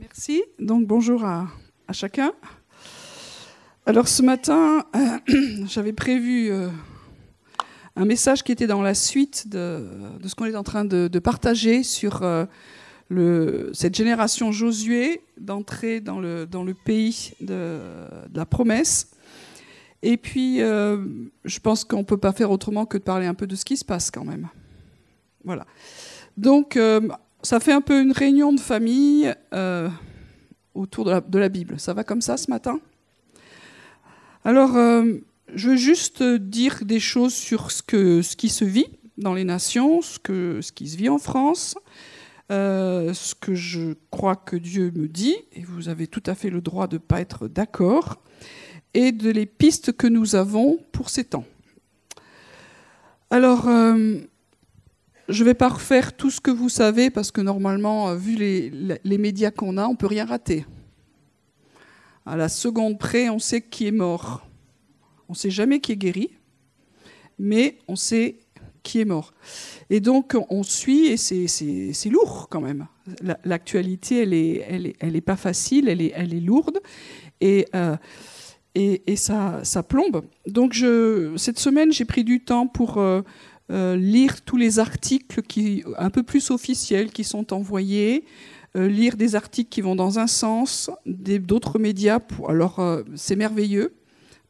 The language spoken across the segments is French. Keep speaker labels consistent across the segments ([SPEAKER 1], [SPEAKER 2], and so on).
[SPEAKER 1] Merci. Donc bonjour à, chacun. Alors ce matin, j'avais prévu euh, un message qui était dans la suite de, ce qu'on est en train de, partager sur euh, le, cette génération Josué d'entrer dans le, dans le pays de, la promesse. Et puis, euh, je pense qu'on ne peut pas faire autrement que de parler un peu de ce qui se passe quand même. Voilà. Donc, ça fait un peu une réunion de famille euh, autour de la, Bible. Ça va comme ça ce matin? Alors, euh, je veux juste dire des choses sur ce, qui se vit dans les nations, ce qui se vit en France, euh, ce que je crois que Dieu me dit, et vous avez tout à fait le droit de ne pas être d'accord, et de les pistes que nous avons pour ces temps. Alors, je ne vais pas refaire tout ce que vous savez parce que normalement, euh, vu les, médias qu'on a, on ne peut rien rater. À la seconde près, on sait qui est mort. On ne sait jamais qui est guéri, mais on sait qui est mort. Et donc, on suit, et c'est lourd quand même. L'actualité, elle n'est est, elle est pas facile, elle est, elle est lourde, et, euh, et, et, ça, ça plombe. Donc, je, cette semaine, j'ai pris du temps pour... Euh, euh, lire tous les articles qui, un peu plus officiels qui sont envoyés, euh, lire des articles qui vont dans un sens, d'autres médias. alors euh, c'est merveilleux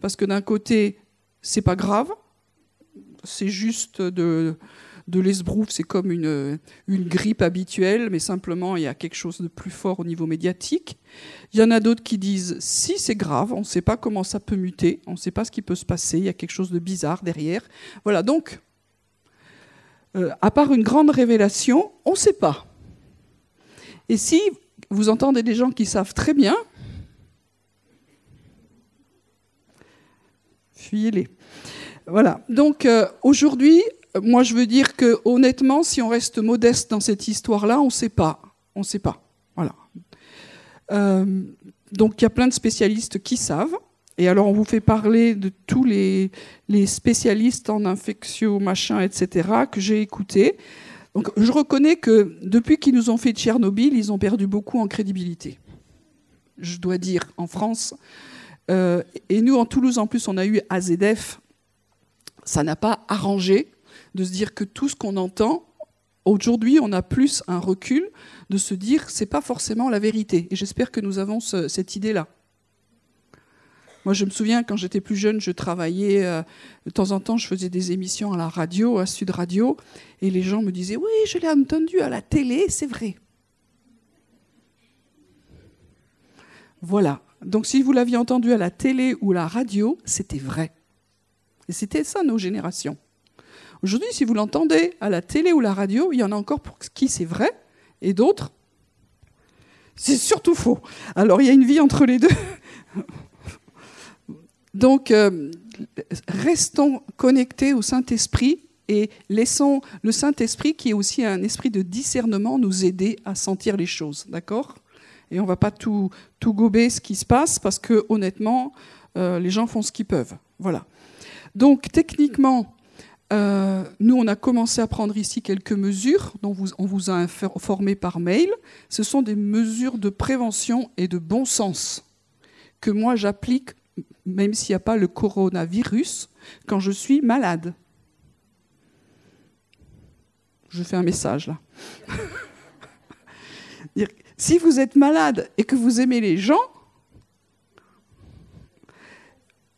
[SPEAKER 1] parce que d'un côté c'est pas grave, c'est juste de de l'esbrouf, c'est comme une, une grippe habituelle, mais simplement il y a quelque chose de plus fort au niveau médiatique. Il y en a d'autres qui disent si c'est grave, on ne sait pas comment ça peut muter, on ne sait pas ce qui peut se passer, il y a quelque chose de bizarre derrière. Voilà, donc euh, à part une grande révélation, on ne sait pas. Et si vous entendez des gens qui savent très bien, fuyez-les. Voilà. Donc euh, aujourd'hui, moi je veux dire que honnêtement, si on reste modeste dans cette histoire-là, on ne sait pas. On ne sait pas. Voilà. Euh, donc il y a plein de spécialistes qui savent. Et alors, on vous fait parler de tous les, spécialistes en infectio, machin, etc., que j'ai écoutés. Donc, je reconnais que depuis qu'ils nous ont fait Tchernobyl, ils ont perdu beaucoup en crédibilité. Je dois dire, en France. Euh, et nous, en Toulouse, en plus, on a eu AZF. Ça n'a pas arrangé de se dire que tout ce qu'on entend, aujourd'hui, on a plus un recul de se dire c'est pas forcément la vérité. Et j'espère que nous avons cette idée-là. Moi, je me souviens, quand j'étais plus jeune, je travaillais, euh, de temps en temps, je faisais des émissions à la radio, à Sud Radio, et les gens me disaient, oui, je l'ai entendu à la télé, c'est vrai. Voilà. Donc si vous l'aviez entendu à la télé ou à la radio, c'était vrai. Et c'était ça nos générations. Aujourd'hui, si vous l'entendez à la télé ou la radio, il y en a encore pour qui c'est vrai, et d'autres, c'est surtout faux. Alors il y a une vie entre les deux. Donc, euh, restons connectés au Saint-Esprit et laissons le Saint-Esprit, qui est aussi un esprit de discernement, nous aider à sentir les choses. D'accord? Et on ne va pas tout, gober ce qui se passe parce que, honnêtement, euh, les gens font ce qu'ils peuvent. Voilà. Donc, techniquement, euh, nous, on a commencé à prendre ici quelques mesures dont on vous a informé par mail. Ce sont des mesures de prévention et de bon sens que moi j'applique même s'il n'y a pas le coronavirus, quand je suis malade. Je fais un message là. si vous êtes malade et que vous aimez les gens,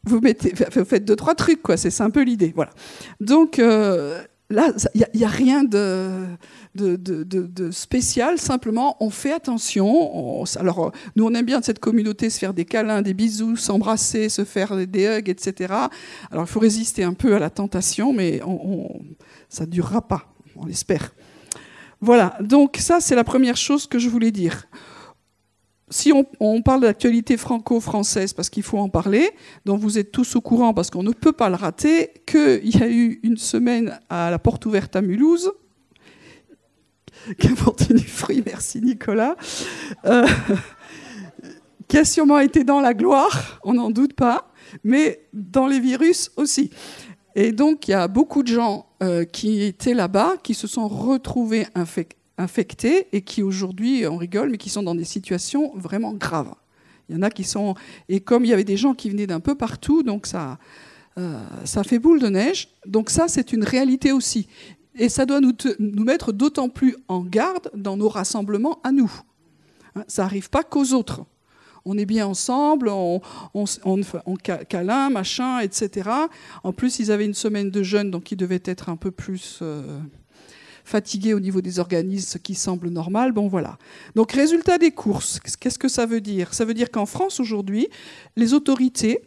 [SPEAKER 1] vous, faites deux, trois trucs, quoi. C'est un peu l'idée. Voilà. Donc, euh, là, il n'y a, rien de, spécial. Simplement, on fait attention. alors, nous, on aime bien de cette communauté se faire des câlins, des bisous, s'embrasser, se faire des hugs, etc. Alors, il faut résister un peu à la tentation, mais ça ne durera pas, on l'espère. Voilà, donc ça, c'est la première chose que je voulais dire si on, parle d'actualité franco-française, parce qu'il faut en parler, dont vous êtes tous au courant, parce qu'on ne peut pas le rater, qu'il y a eu une semaine à la porte ouverte à Mulhouse, qui a porté du fruit, merci Nicolas, euh, qui a sûrement été dans la gloire, on n'en doute pas, mais dans les virus aussi. Et donc, il y a beaucoup de gens euh, qui étaient là-bas, qui se sont retrouvés infectés et qui aujourd'hui, on rigole, mais qui sont dans des situations vraiment graves. Il y en a qui sont... Et comme il y avait des gens qui venaient d'un peu partout, donc ça, euh, ça fait boule de neige. Donc ça, c'est une réalité aussi. Et ça doit nous, nous mettre d'autant plus en garde dans nos rassemblements à nous. Hein, ça n'arrive pas qu'aux autres. On est bien ensemble, on, on, on, câlin, machin, etc. En plus, ils avaient une semaine de jeûne, donc ils devaient être un peu plus euh, fatigués au niveau des organismes, ce qui semble normal. Bon, voilà. Donc, résultat des courses, qu'est-ce que ça veut dire? Ça veut dire qu'en France, aujourd'hui, les autorités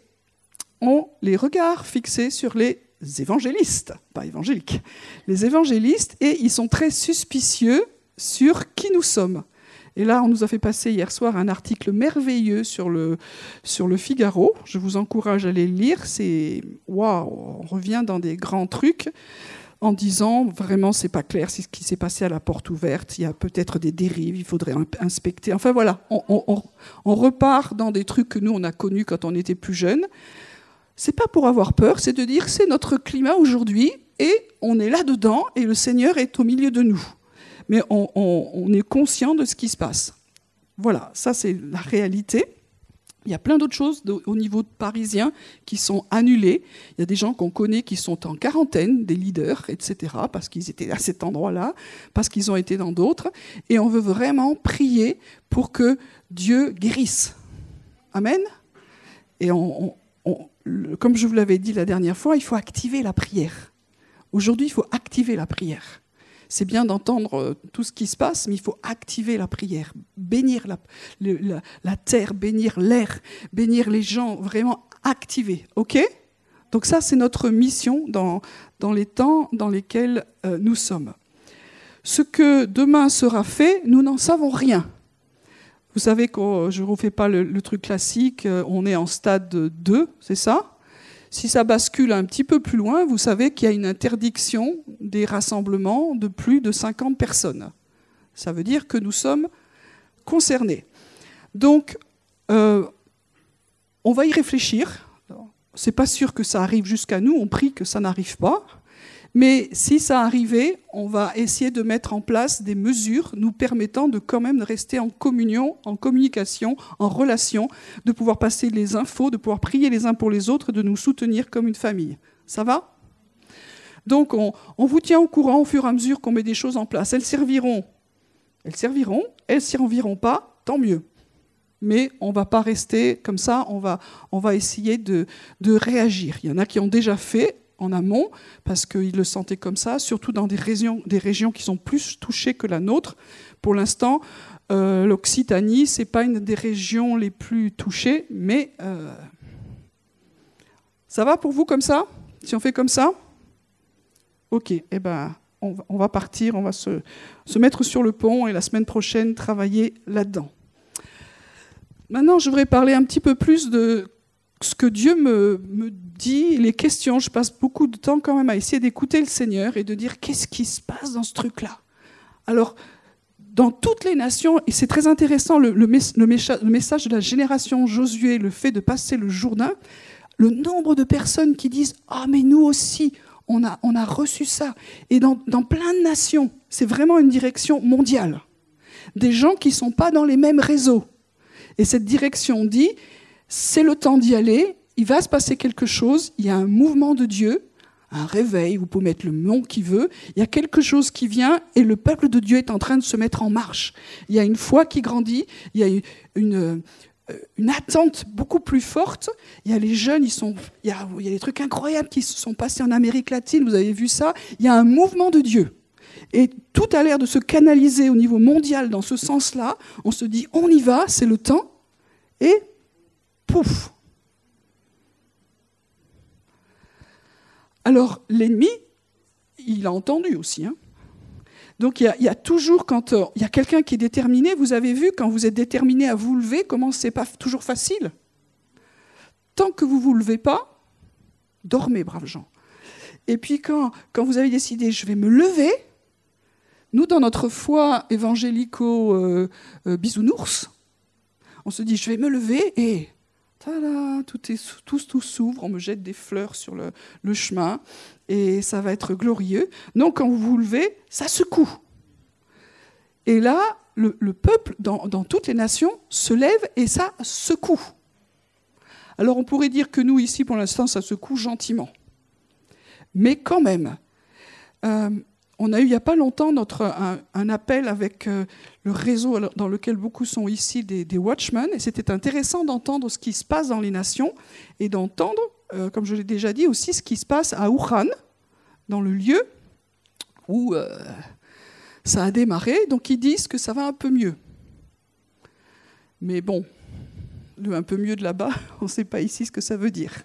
[SPEAKER 1] ont les regards fixés sur les évangélistes, pas évangéliques, les évangélistes, et ils sont très suspicieux sur qui nous sommes. Et là, on nous a fait passer hier soir un article merveilleux sur le, sur le Figaro. Je vous encourage à aller le lire. C'est waouh, on revient dans des grands trucs en disant vraiment c'est pas clair, c'est ce qui s'est passé à la porte ouverte. Il y a peut-être des dérives, il faudrait inspecter. Enfin voilà, on, repart dans des trucs que nous on a connus quand on était plus jeunes c'est pas pour avoir peur, c'est de dire c'est notre climat aujourd'hui et on est là-dedans et le Seigneur est au milieu de nous. Mais on, est conscient de ce qui se passe. Voilà, ça c'est la réalité. Il y a plein d'autres choses au niveau parisien qui sont annulées. Il y a des gens qu'on connaît qui sont en quarantaine, des leaders, etc., parce qu'ils étaient à cet endroit-là, parce qu'ils ont été dans d'autres. Et on veut vraiment prier pour que Dieu guérisse. Amen. Et on, comme je vous l'avais dit la dernière fois, il faut activer la prière. Aujourd'hui, il faut activer la prière. C'est bien d'entendre euh, tout ce qui se passe, mais il faut activer la prière, bénir la, terre, bénir l'air, bénir les gens, vraiment activer. OK? Donc ça, c'est notre mission dans, les temps dans lesquels euh, nous sommes. Ce que demain sera fait, nous n'en savons rien. Vous savez que je ne refais pas le, truc classique, euh, on est en stade 2, c'est ça? Si ça bascule un petit peu plus loin, vous savez qu'il y a une interdiction des rassemblements de plus de 50 personnes. Ça veut dire que nous sommes concernés. Donc, euh, on va y réfléchir. C'est pas sûr que ça arrive jusqu'à nous, on prie que ça n'arrive pas. Mais si ça arrivait, on va essayer de mettre en place des mesures nous permettant de quand même rester en communion, en communication, en relation, de pouvoir passer les infos, de pouvoir prier les uns pour les autres, de nous soutenir comme une famille. Ça va? Donc on, vous tient au courant au fur et à mesure qu'on met des choses en place. Elles serviront. Elles serviront. Elles serviront pas, tant mieux mais on ne va pas rester comme ça, on va, on va essayer de, réagir. Il y en a qui ont déjà fait, en amont, parce qu'ils le sentaient comme ça, surtout dans des régions, des régions qui sont plus touchées que la nôtre. Pour l'instant, euh, l'Occitanie, ce n'est pas une des régions les plus touchées, mais euh, ça va pour vous comme ça? Si on fait comme ça? Ok, eh ben, on, va partir, on va se, se mettre sur le pont et la semaine prochaine travailler là-dedans. Maintenant, je voudrais parler un petit peu plus de ce que Dieu me, me, dit, les questions, je passe beaucoup de temps quand même à essayer d'écouter le Seigneur et de dire qu'est-ce qui se passe dans ce truc-là? Alors, dans toutes les nations, et c'est très intéressant, le, message de la génération Josué, le fait de passer le Jourdain, le nombre de personnes qui disent Ah, mais nous aussi, on a, on a reçu ça. Et dans, dans plein de nations, c'est vraiment une direction mondiale. Des gens qui ne sont pas dans les mêmes réseaux. Et cette direction dit c'est le temps d'y aller, il va se passer quelque chose, il y a un mouvement de Dieu, un réveil, vous pouvez mettre le nom qui veut, il y a quelque chose qui vient et le peuple de Dieu est en train de se mettre en marche. Il y a une foi qui grandit, il y a une, euh, attente beaucoup plus forte. Il y a les jeunes, il, y a, il y a des trucs incroyables qui se sont passés en Amérique latine, vous avez vu ça. Il y a un mouvement de Dieu. Et tout a l'air de se canaliser au niveau mondial dans ce sens-là. On se dit, on y va, c'est le temps. Et pouf Alors l'ennemi, il a entendu aussi. Hein. Donc il y, a, toujours, quand euh, il y a quelqu'un qui est déterminé, vous avez vu, quand vous êtes déterminé à vous lever, comment c'est pas toujours facile. Tant que vous ne vous levez pas, dormez, braves gens. Et puis quand, quand vous avez décidé, je vais me lever, nous, dans notre foi évangélico-bisounours, euh, euh, on se dit, je vais me lever et tout, s'ouvre, on me jette des fleurs sur le, chemin et ça va être glorieux. Non, quand vous vous levez, ça secoue. Et là, le, peuple dans, dans, toutes les nations se lève et ça secoue. Alors on pourrait dire que nous, ici, pour l'instant, ça secoue gentiment. Mais quand même, euh, on a eu il n'y a pas longtemps un, appel avec euh, le réseau dans lequel beaucoup sont ici des, Watchmen, et c'était intéressant d'entendre ce qui se passe dans les nations et d'entendre, euh, comme je l'ai déjà dit, aussi ce qui se passe à Wuhan, dans le lieu où ça a démarré. Donc ils disent que ça va un peu mieux. Mais bon, un peu mieux de là-bas, on ne sait pas ici ce que ça veut dire.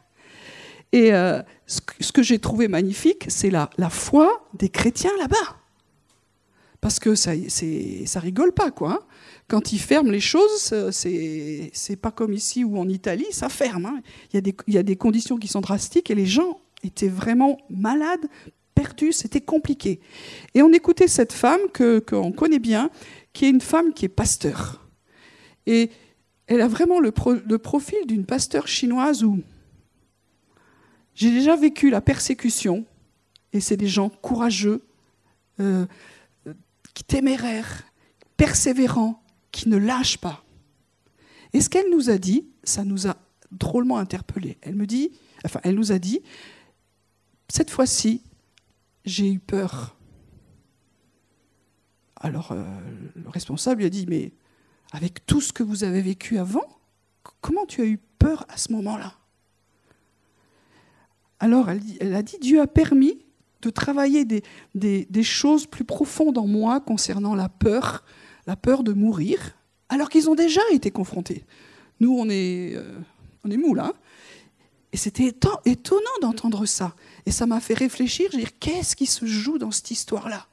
[SPEAKER 1] Et euh, ce que j'ai trouvé magnifique, c'est la, foi des chrétiens là-bas. Parce que ça, ça rigole pas, quoi. Hein. Quand ils ferment les choses, c'est, c'est pas comme ici ou en Italie, ça ferme. Hein. Il, y a des, conditions qui sont drastiques et les gens étaient vraiment malades, perdus, c'était compliqué. Et on écoutait cette femme que, qu'on connaît bien, qui est une femme qui est pasteur. Et elle a vraiment le, profil d'une pasteur chinoise où j'ai déjà vécu la persécution, et c'est des gens courageux, euh, téméraires, persévérants, qui ne lâchent pas. Et ce qu'elle nous a dit, ça nous a drôlement interpellés. Elle me dit, enfin, elle nous a dit, cette fois-ci, j'ai eu peur. Alors euh, le responsable lui a dit, mais avec tout ce que vous avez vécu avant, comment tu as eu peur à ce moment-là? Alors elle, a dit, Dieu a permis de travailler des, choses plus profondes en moi concernant la peur, la peur de mourir, alors qu'ils ont déjà été confrontés. Nous, on est, euh, moules, hein Et c'était étonnant d'entendre ça. Et ça m'a fait réfléchir, je dire, qu'est-ce qui se joue dans cette histoire-là?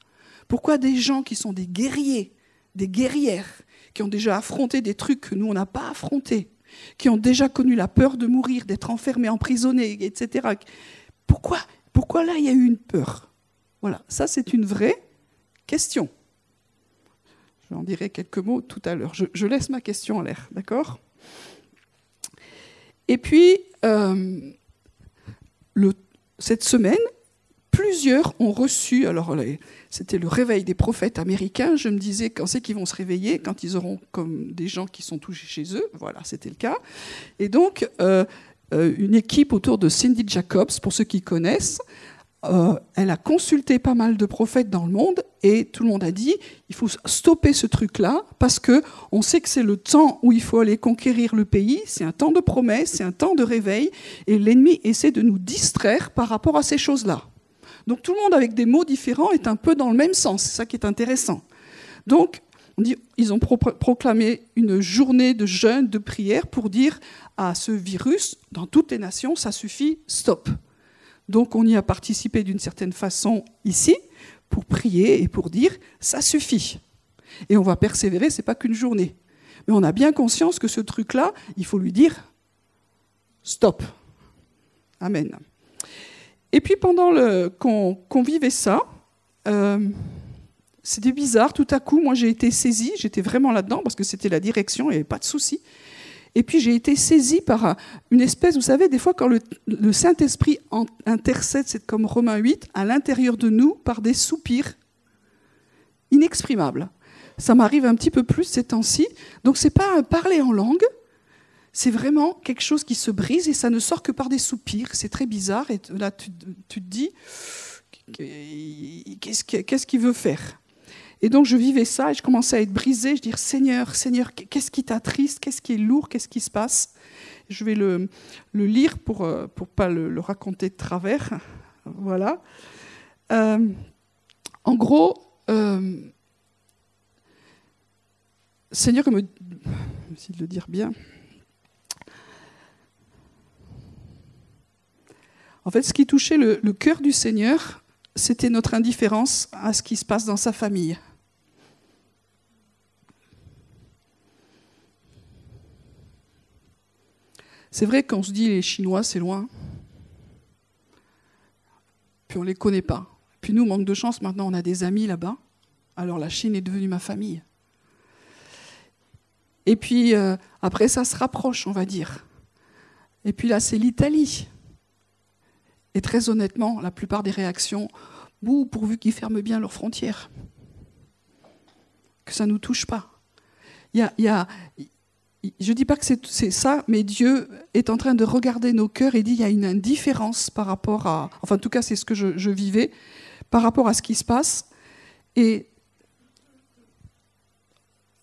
[SPEAKER 1] Pourquoi des gens qui sont des guerriers, des guerrières, qui ont déjà affronté des trucs que nous, on n'a pas affrontés, qui ont déjà connu la peur de mourir, d'être enfermés, emprisonnés, etc. Pourquoi, pourquoi là, il y a eu une peur? Voilà, ça c'est une vraie question. J'en dirai quelques mots tout à l'heure. Je, laisse ma question en l'air, d'accord? Et puis, euh, cette semaine, plusieurs ont reçu, alors c'était le réveil des prophètes américains, je me disais quand c'est qu'ils vont se réveiller, quand ils auront comme des gens qui sont touchés chez eux, voilà, c'était le cas. Et donc, euh, euh, une équipe autour de Cindy Jacobs, pour ceux qui connaissent, euh, elle a consulté pas mal de prophètes dans le monde et tout le monde a dit il faut stopper ce truc-là parce que on sait que c'est le temps où il faut aller conquérir le pays, c'est un temps de promesse, c'est un temps de réveil et l'ennemi essaie de nous distraire par rapport à ces choses-là. Donc tout le monde avec des mots différents est un peu dans le même sens, c'est ça qui est intéressant. Donc ils ont proclamé une journée de jeûne, de prière pour dire à ce virus, dans toutes les nations, ça suffit, stop. Donc on y a participé d'une certaine façon ici pour prier et pour dire ça suffit. Et on va persévérer, c'est pas qu'une journée. Mais on a bien conscience que ce truc-là, il faut lui dire stop. Amen. Et puis pendant qu'on vivait ça, euh, c'était bizarre. Tout à coup, moi j'ai été saisie, j'étais vraiment là-dedans parce que c'était la direction, il n'y avait pas de souci. Et puis j'ai été saisie par une espèce, vous savez, des fois quand le, Saint-Esprit intercède, c'est comme Romains 8, à l'intérieur de nous par des soupirs inexprimables. Ça m'arrive un petit peu plus ces temps-ci. Donc c'est pas un parler en langue, c'est vraiment quelque chose qui se brise et ça ne sort que par des soupirs. C'est très bizarre. Et là, tu, te dis, qu'est-ce qu'il veut faire? Et donc, je vivais ça et je commençais à être brisée. Je dis, Seigneur, Seigneur, qu'est-ce qui t'attriste? Qu'est-ce qui est lourd? Qu'est-ce qui se passe? Je vais le, lire pour ne euh, pas le, raconter de travers. Voilà. Euh, en gros, euh, Seigneur, comme, essayer de le dire bien. En fait, ce qui touchait le, cœur du Seigneur, c'était notre indifférence à ce qui se passe dans sa famille. C'est vrai qu'on se dit les Chinois, c'est loin. Puis on ne les connaît pas. Puis nous, manque de chance, maintenant on a des amis là-bas. Alors la Chine est devenue ma famille. Et puis euh, après, ça se rapproche, on va dire. Et puis là, c'est l'Italie. Et très honnêtement, la plupart des réactions, pourvu qu'ils ferment bien leurs frontières. que ça ne nous touche pas. Il y a, je ne dis pas que c'est ça, mais Dieu est en train de regarder nos cœurs et dit il y a une indifférence par rapport à... Enfin, en tout cas, c'est ce que je, vivais, par rapport à ce qui se passe. Et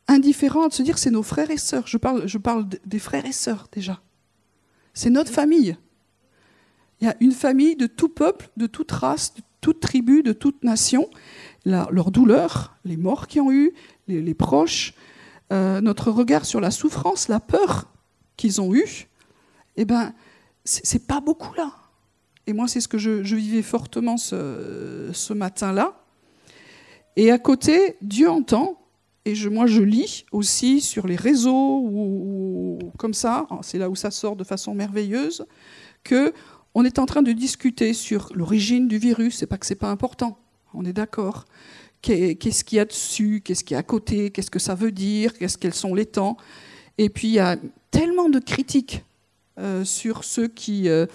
[SPEAKER 1] indifférent de se dire c'est nos frères et sœurs. Je parle, je parle des frères et sœurs déjà. C'est notre famille. Il y a une famille de tout peuple, de toute race, de toute tribu, de toute nation. leur douleur, les morts qu'ils ont eu, les proches, euh, notre regard sur la souffrance, la peur qu'ils ont eue, eh ben, c'est pas beaucoup là. Et moi, c'est ce que je, vivais fortement ce, matin-là. Et à côté, Dieu entend, et je, moi je lis aussi sur les réseaux ou, comme ça, c'est là où ça sort de façon merveilleuse, que on est en train de discuter sur l'origine du virus. C'est pas que c'est pas important, on est d'accord qu'est-ce qu'il y a dessus, qu'est-ce qu'il y a à côté, qu'est-ce que ça veut dire, qu'est-ce quels sont les temps. Et puis il y a tellement de critiques euh, sur ceux qui ne euh,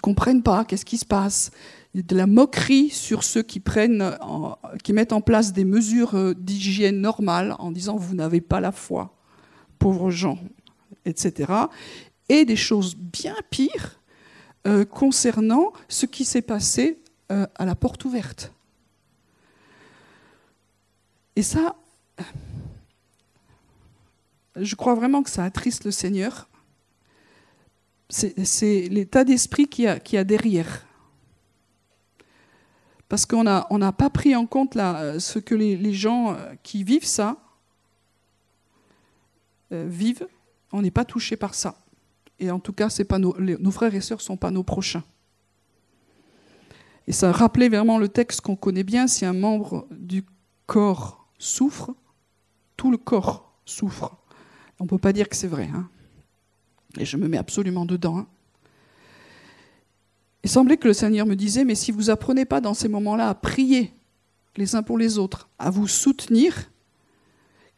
[SPEAKER 1] comprennent pas qu'est-ce qui se passe, de la moquerie sur ceux qui mettent en place des mesures euh, d'hygiène normales en disant vous n'avez pas la foi, pauvres gens, etc. Et des choses bien pires concernant ce qui s'est passé à la porte ouverte. Et ça, je crois vraiment que ça attriste le Seigneur. C'est l'état d'esprit qu'il y, a derrière. Parce qu'on n'a pas pris en compte ce que les, gens qui vivent ça euh, vivent. On n'est pas touché par ça. Et en tout cas, pas nos, frères et sœurs ne sont pas nos prochains. Et ça rappelait vraiment le texte qu'on connaît bien, si un membre du corps souffre, tout le corps souffre. On ne peut pas dire que c'est vrai. Hein. Et je me mets absolument dedans. Hein. Il semblait que le Seigneur me disait, mais si vous apprenez pas dans ces moments-là à prier les uns pour les autres, à vous soutenir,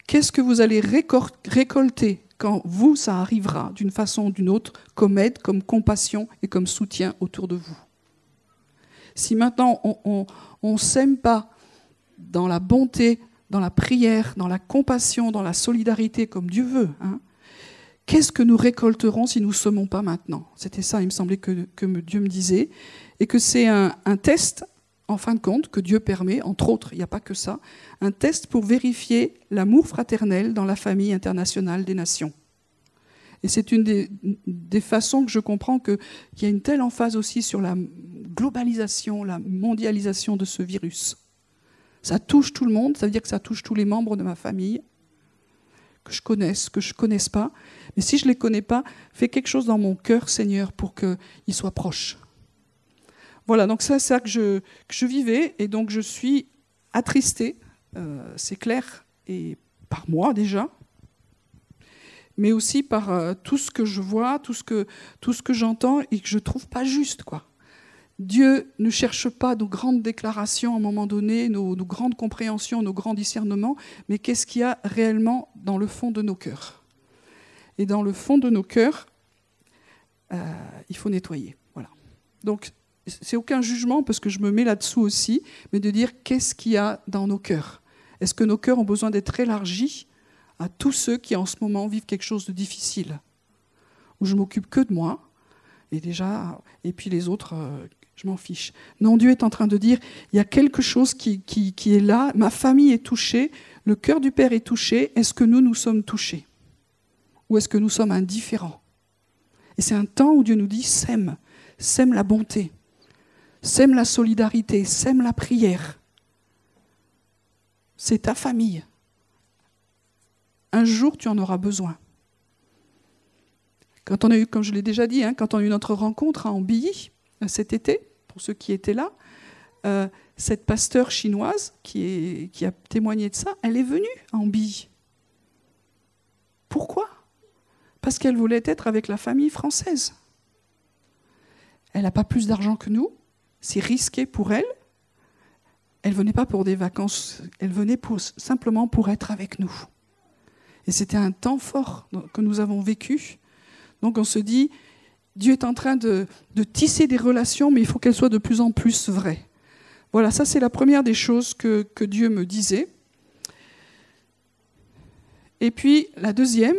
[SPEAKER 1] qu'est-ce que vous allez récolter quand vous, ça arrivera d'une façon ou d'une autre, comme aide, comme compassion et comme soutien autour de vous Si maintenant on ne s'aime pas dans la bonté, dans la prière, dans la compassion, dans la solidarité, comme Dieu veut. Hein. Qu'est-ce que nous récolterons si nous ne semons pas maintenant? C'était ça, il me semblait que, Dieu me disait. Et que c'est un, test, en fin de compte, que Dieu permet, entre autres, il n'y a pas que ça, un test pour vérifier l'amour fraternel dans la famille internationale des nations. Et c'est une des, façons que je comprends qu'il y a une telle emphase aussi sur la globalisation, la mondialisation de ce virus. Ça touche tout le monde, ça veut dire que ça touche tous les membres de ma famille, que je connaisse, que je ne connaisse pas. Mais si je ne les connais pas, fais quelque chose dans mon cœur, Seigneur, pour qu'ils soient proches. Voilà, donc c'est ça que je, je, vivais, et donc je suis attristée, euh, c'est clair, et par moi déjà, mais aussi par euh, tout ce que je vois, tout ce que, tout ce que j'entends, et que je trouve pas juste, quoi. Dieu ne cherche pas nos grandes déclarations à un moment donné, nos, grandes compréhensions, nos grands discernements, mais qu'est-ce qu'il y a réellement dans le fond de nos cœurs. Et dans le fond de nos cœurs, euh, il faut nettoyer. Voilà. Donc, c'est aucun jugement parce que je me mets là-dessous aussi, mais de dire qu'est-ce qu'il y a dans nos cœurs? Est-ce que nos cœurs ont besoin d'être élargis à tous ceux qui en ce moment vivent quelque chose de difficile, où je m'occupe que de moi, et déjà, et puis les autres euh, je m'en fiche. Non, Dieu est en train de dire, il y a quelque chose qui, qui, est là, ma famille est touchée, le cœur du Père est touché, est-ce que nous, nous sommes touchés? Ou est-ce que nous sommes indifférents? Et c'est un temps où Dieu nous dit, sème, sème la bonté, sème la solidarité, sème la prière. C'est ta famille. Un jour, tu en auras besoin. Quand on a eu, comme je l'ai déjà dit, hein, quand on a eu notre rencontre à Ambilly cet été, pour ceux qui étaient là, euh, cette pasteur chinoise qui, qui, a témoigné de ça, elle est venue en bille. Pourquoi? Parce qu'elle voulait être avec la famille française. Elle n'a pas plus d'argent que nous, c'est risqué pour elle. Elle venait pas pour des vacances, elle venait pour, simplement pour être avec nous. Et c'était un temps fort que nous avons vécu. Donc on se dit, Dieu est en train de, tisser des relations, mais il faut qu'elles soient de plus en plus vraies. Voilà, ça c'est la première des choses que, Dieu me disait. Et puis la deuxième,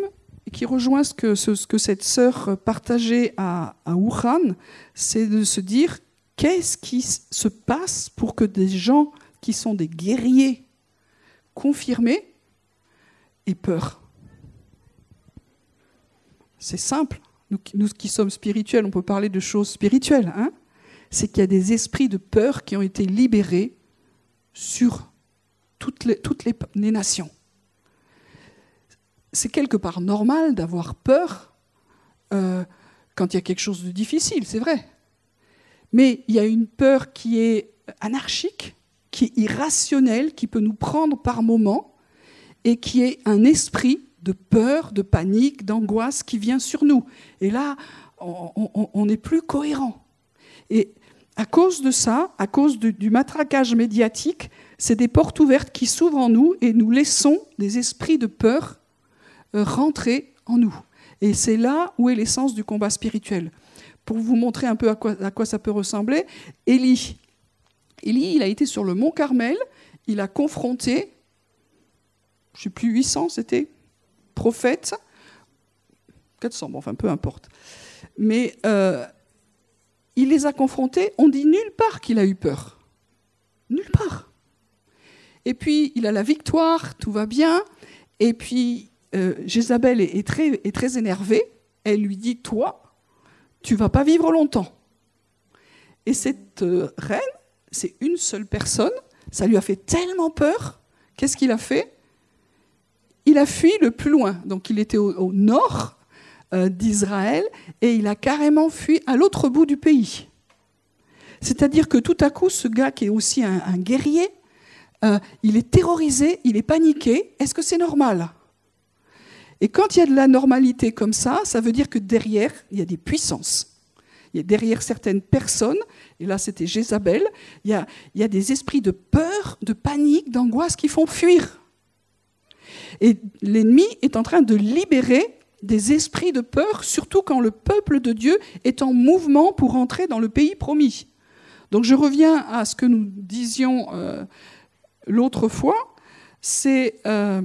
[SPEAKER 1] qui rejoint ce que, ce, que cette sœur partageait à, à Wuhan, c'est de se dire qu'est-ce qui se passe pour que des gens qui sont des guerriers confirmés aient peur? C'est simple. Nous, qui sommes spirituels, on peut parler de choses spirituelles. Hein c'est qu'il y a des esprits de peur qui ont été libérés sur toutes les nations c'est quelque part normal d'avoir peur euh, quand il y a quelque chose de difficile, c'est vrai. Mais il y a une peur qui est anarchique, qui est irrationnelle, qui peut nous prendre par moments, et qui est un esprit de peur, de panique, d'angoisse qui vient sur nous. Et là, on n'est plus cohérent. Et à cause de ça, à cause du matraquage médiatique, c'est des portes ouvertes qui s'ouvrent en nous et nous laissons des esprits de peur rentrer en nous. Et c'est là où est l'essence du combat spirituel. Pour vous montrer un peu à quoi, ça peut ressembler, Élie. Élie, il a été sur le mont Carmel, il a confronté, je ne sais plus, 800 c'était, prophètes, 400, bon, enfin peu importe. Mais euh, il les a confrontés, on dit nulle part qu'il a eu peur. Nulle part. Et puis il a la victoire, tout va bien. Et puis euh, est très énervée. Elle lui dit Toi, tu vas pas vivre longtemps. Et cette euh, reine, c'est une seule personne. Ça lui a fait tellement peur. Qu'est-ce qu'il a fait? Il a fui le plus loin. Donc il était au, nord euh, d'Israël et il a carrément fui à l'autre bout du pays. C'est-à-dire que tout à coup, ce gars qui est aussi un, guerrier, il est terrorisé, il est paniqué. Est-ce que c'est normal? Et quand il y a de la normalité comme ça, ça veut dire que derrière, il y a des puissances. Il y a derrière certaines personnes, et là c'était Jézabel, il y, a, des esprits de peur, de panique, d'angoisse qui font fuir. Et l'ennemi est en train de libérer des esprits de peur, surtout quand le peuple de Dieu est en mouvement pour entrer dans le pays promis. Donc je reviens à ce que nous disions euh, l'autre fois, c'est euh,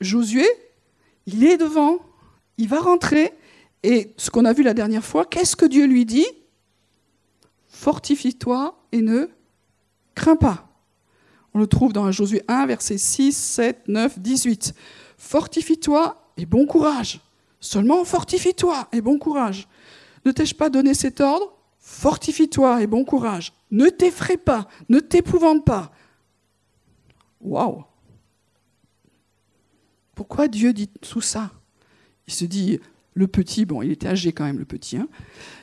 [SPEAKER 1] Josué il est devant, il va rentrer, et ce qu'on a vu la dernière fois, qu'est-ce que Dieu lui dit? Fortifie-toi et ne crains pas. On le trouve dans Josué 1, versets 6, 7, 9, 18. Fortifie-toi et bon courage. Seulement fortifie-toi et bon courage. Ne t'ai-je pas donné cet ordre? Fortifie-toi et bon courage. Ne t'effraie pas, ne t'épouvante pas. Waouh pourquoi Dieu dit tout ça? Il se dit, le petit, bon, il était âgé quand même, le petit, hein,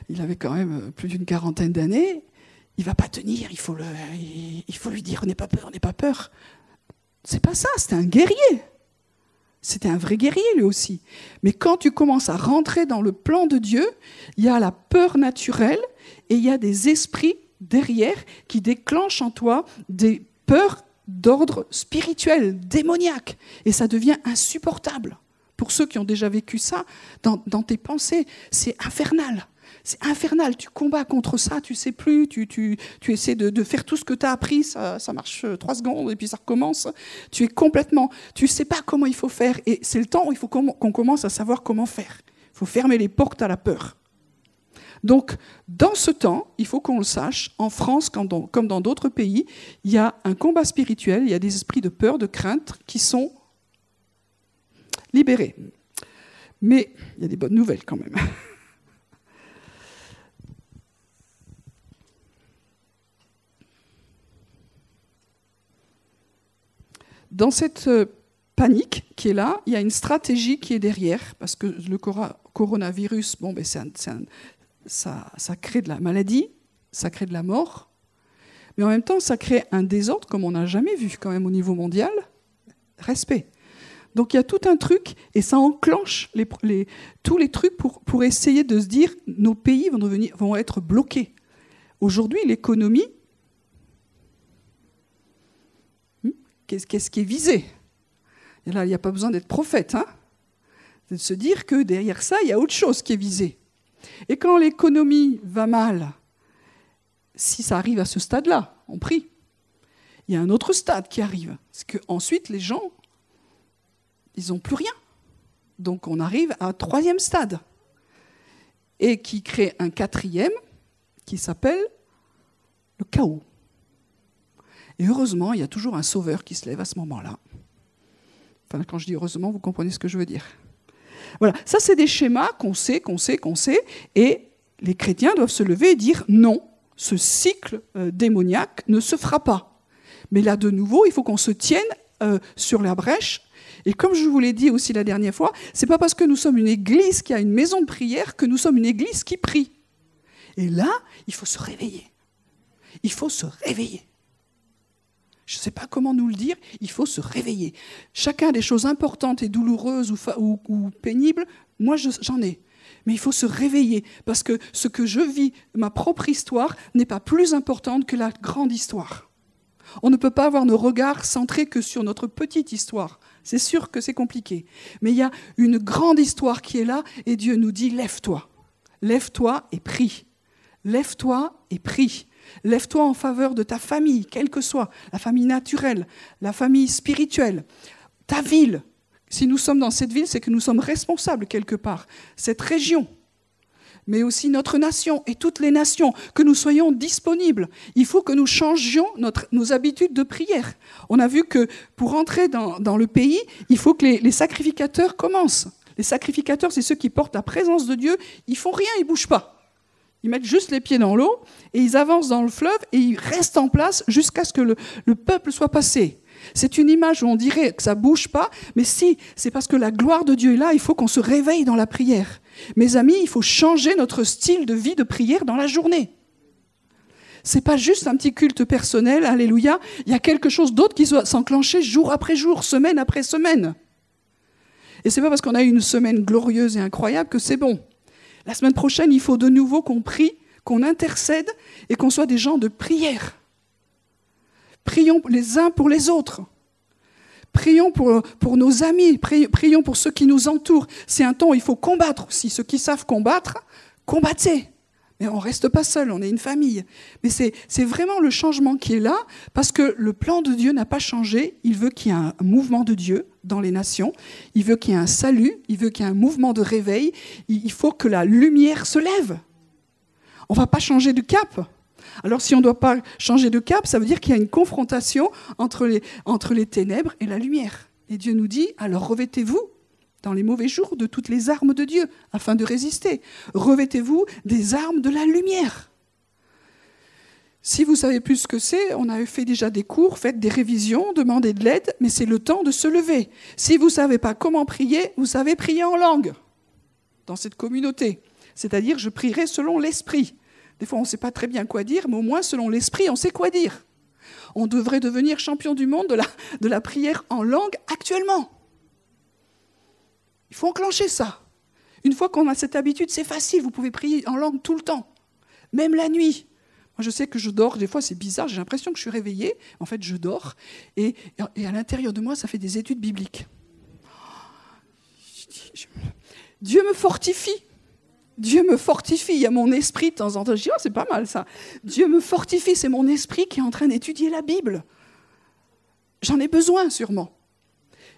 [SPEAKER 1] il avait quand même euh, plus d'une quarantaine d'années, il va pas tenir, il faut, le, il faut lui dire, n'aie pas peur, n'aie pas peur. C'est pas ça, c'était un guerrier. C'était un vrai guerrier lui aussi. Mais quand tu commences à rentrer dans le plan de Dieu, il y a la peur naturelle et il y a des esprits derrière qui déclenchent en toi des peurs d'ordre spirituel, démoniaque. Et ça devient insupportable. Pour ceux qui ont déjà vécu ça, dans, tes pensées, c'est infernal. C'est infernal, tu combats contre ça, tu sais plus, tu, tu, tu essaies de, faire tout ce que tu as appris, ça, ça, marche euh, trois secondes et puis ça recommence. Tu es complètement, tu sais pas comment il faut faire et c'est le temps où il faut qu'on commence à savoir comment faire. Il faut fermer les portes à la peur. Donc, dans ce temps, il faut qu'on le sache, en France comme dans d'autres pays, il y a un combat spirituel, il y a des esprits de peur, de crainte qui sont libérés. Mais il y a des bonnes nouvelles quand même. Dans cette euh, panique qui est là, il y a une stratégie qui est derrière, parce que le coronavirus, bon, ben c'est un, ça, crée de la maladie, ça crée de la mort, mais en même temps, ça crée un désordre comme on n'a jamais vu quand même au niveau mondial. Respect. Donc il y a tout un truc et ça enclenche tous les trucs pour, essayer de se dire nos pays vont, être bloqués. Aujourd'hui, l'économie, hmm, qu'est-ce qui est visé? Là, il n'y a pas besoin d'être prophète. Hein de se dire que derrière ça, il y a autre chose qui est visé. Et quand l'économie va mal, si ça arrive à ce stade-là, on prie, il y a un autre stade qui arrive. C'est qu'ensuite, les gens, ils n'ont plus rien. Donc on arrive à un troisième stade. Et qui crée un quatrième qui s'appelle le chaos. Et heureusement, il y a toujours un sauveur qui se lève à ce moment-là. Enfin, quand je dis heureusement, vous comprenez ce que je veux dire. Voilà, ça c'est des schémas qu'on sait, qu'on sait, qu'on sait, et les chrétiens doivent se lever et dire non, ce cycle euh, démoniaque ne se fera pas. Mais là, de nouveau, il faut qu'on se tienne euh, sur la brèche. Et comme je vous l'ai dit aussi la dernière fois, c'est pas parce que nous sommes une église qui a une maison de prière que nous sommes une église qui prie. Et là, il faut se réveiller. Il faut se réveiller. Je ne sais pas comment nous le dire, il faut se réveiller. Chacun des choses importantes et douloureuses ou, ou pénibles, moi j'en ai. Mais il faut se réveiller, parce que ce que je vis, ma propre histoire, n'est pas plus importante que la grande histoire. On ne peut pas avoir nos regards centrés que sur notre petite histoire. C'est sûr que c'est compliqué. Mais il y a une grande histoire qui est là, et Dieu nous dit, lève-toi. Lève-toi et prie. Lève-toi et prie. Lève-toi en faveur de ta famille, quelle que soit, la famille naturelle, la famille spirituelle, ta ville. Si nous sommes dans cette ville, c'est que nous sommes responsables quelque part. Cette région, mais aussi notre nation et toutes les nations, que nous soyons disponibles. Il faut que nous changions nos habitudes de prière. On a vu que pour entrer dans, le pays, il faut que les, les sacrificateurs commencent. Les sacrificateurs, c'est ceux qui portent la présence de Dieu. Ils font rien, ils bougent pas. Ils mettent juste les pieds dans l'eau et ils avancent dans le fleuve et ils restent en place jusqu'à ce que le, peuple soit passé. C'est une image où on dirait que ça bouge pas, mais si, c'est parce que la gloire de Dieu est là, il faut qu'on se réveille dans la prière. Mes amis, il faut changer notre style de vie de prière dans la journée. C'est pas juste un petit culte personnel, alléluia, il y a quelque chose d'autre qui doit s'enclencher jour après jour, semaine après semaine. Et c'est pas parce qu'on a eu une semaine glorieuse et incroyable que c'est bon. La semaine prochaine, il faut de nouveau qu'on prie, qu'on intercède et qu'on soit des gens de prière. Prions les uns pour les autres. Prions pour, nos amis, prions pour ceux qui nous entourent. C'est un temps où il faut combattre aussi. Ceux qui savent combattre, combattez. On ne reste pas seul, on est une famille. Mais c'est vraiment le changement qui est là, parce que le plan de Dieu n'a pas changé. Il veut qu'il y ait un mouvement de Dieu dans les nations. Il veut qu'il y ait un salut, il veut qu'il y ait un mouvement de réveil. Il faut que la lumière se lève. On ne va pas changer de cap. Alors si on ne doit pas changer de cap, ça veut dire qu'il y a une confrontation entre les, entre les ténèbres et la lumière. Et Dieu nous dit, alors revêtez-vous dans les mauvais jours de toutes les armes de Dieu afin de résister. Revêtez-vous des armes de la lumière. Si vous savez plus ce que c'est, on a fait déjà des cours, faites des révisions, demandez de l'aide, mais c'est le temps de se lever. Si vous ne savez pas comment prier, vous savez prier en langue dans cette communauté. C'est-à-dire, je prierai selon l'esprit. Des fois, on ne sait pas très bien quoi dire, mais au moins, selon l'esprit, on sait quoi dire. On devrait devenir champion du monde de la, de la prière en langue actuellement. Il faut enclencher ça. Une fois qu'on a cette habitude, c'est facile, vous pouvez prier en langue tout le temps, même la nuit. Moi, je sais que je dors, des fois c'est bizarre, j'ai l'impression que je suis réveillée, en fait je dors, et, à l'intérieur de moi, ça fait des études bibliques. Dieu me fortifie. Dieu me fortifie. Il y a mon esprit de temps en temps. Je dis, oh, c'est pas mal ça. Dieu me fortifie. C'est mon esprit qui est en train d'étudier la Bible. J'en ai besoin sûrement.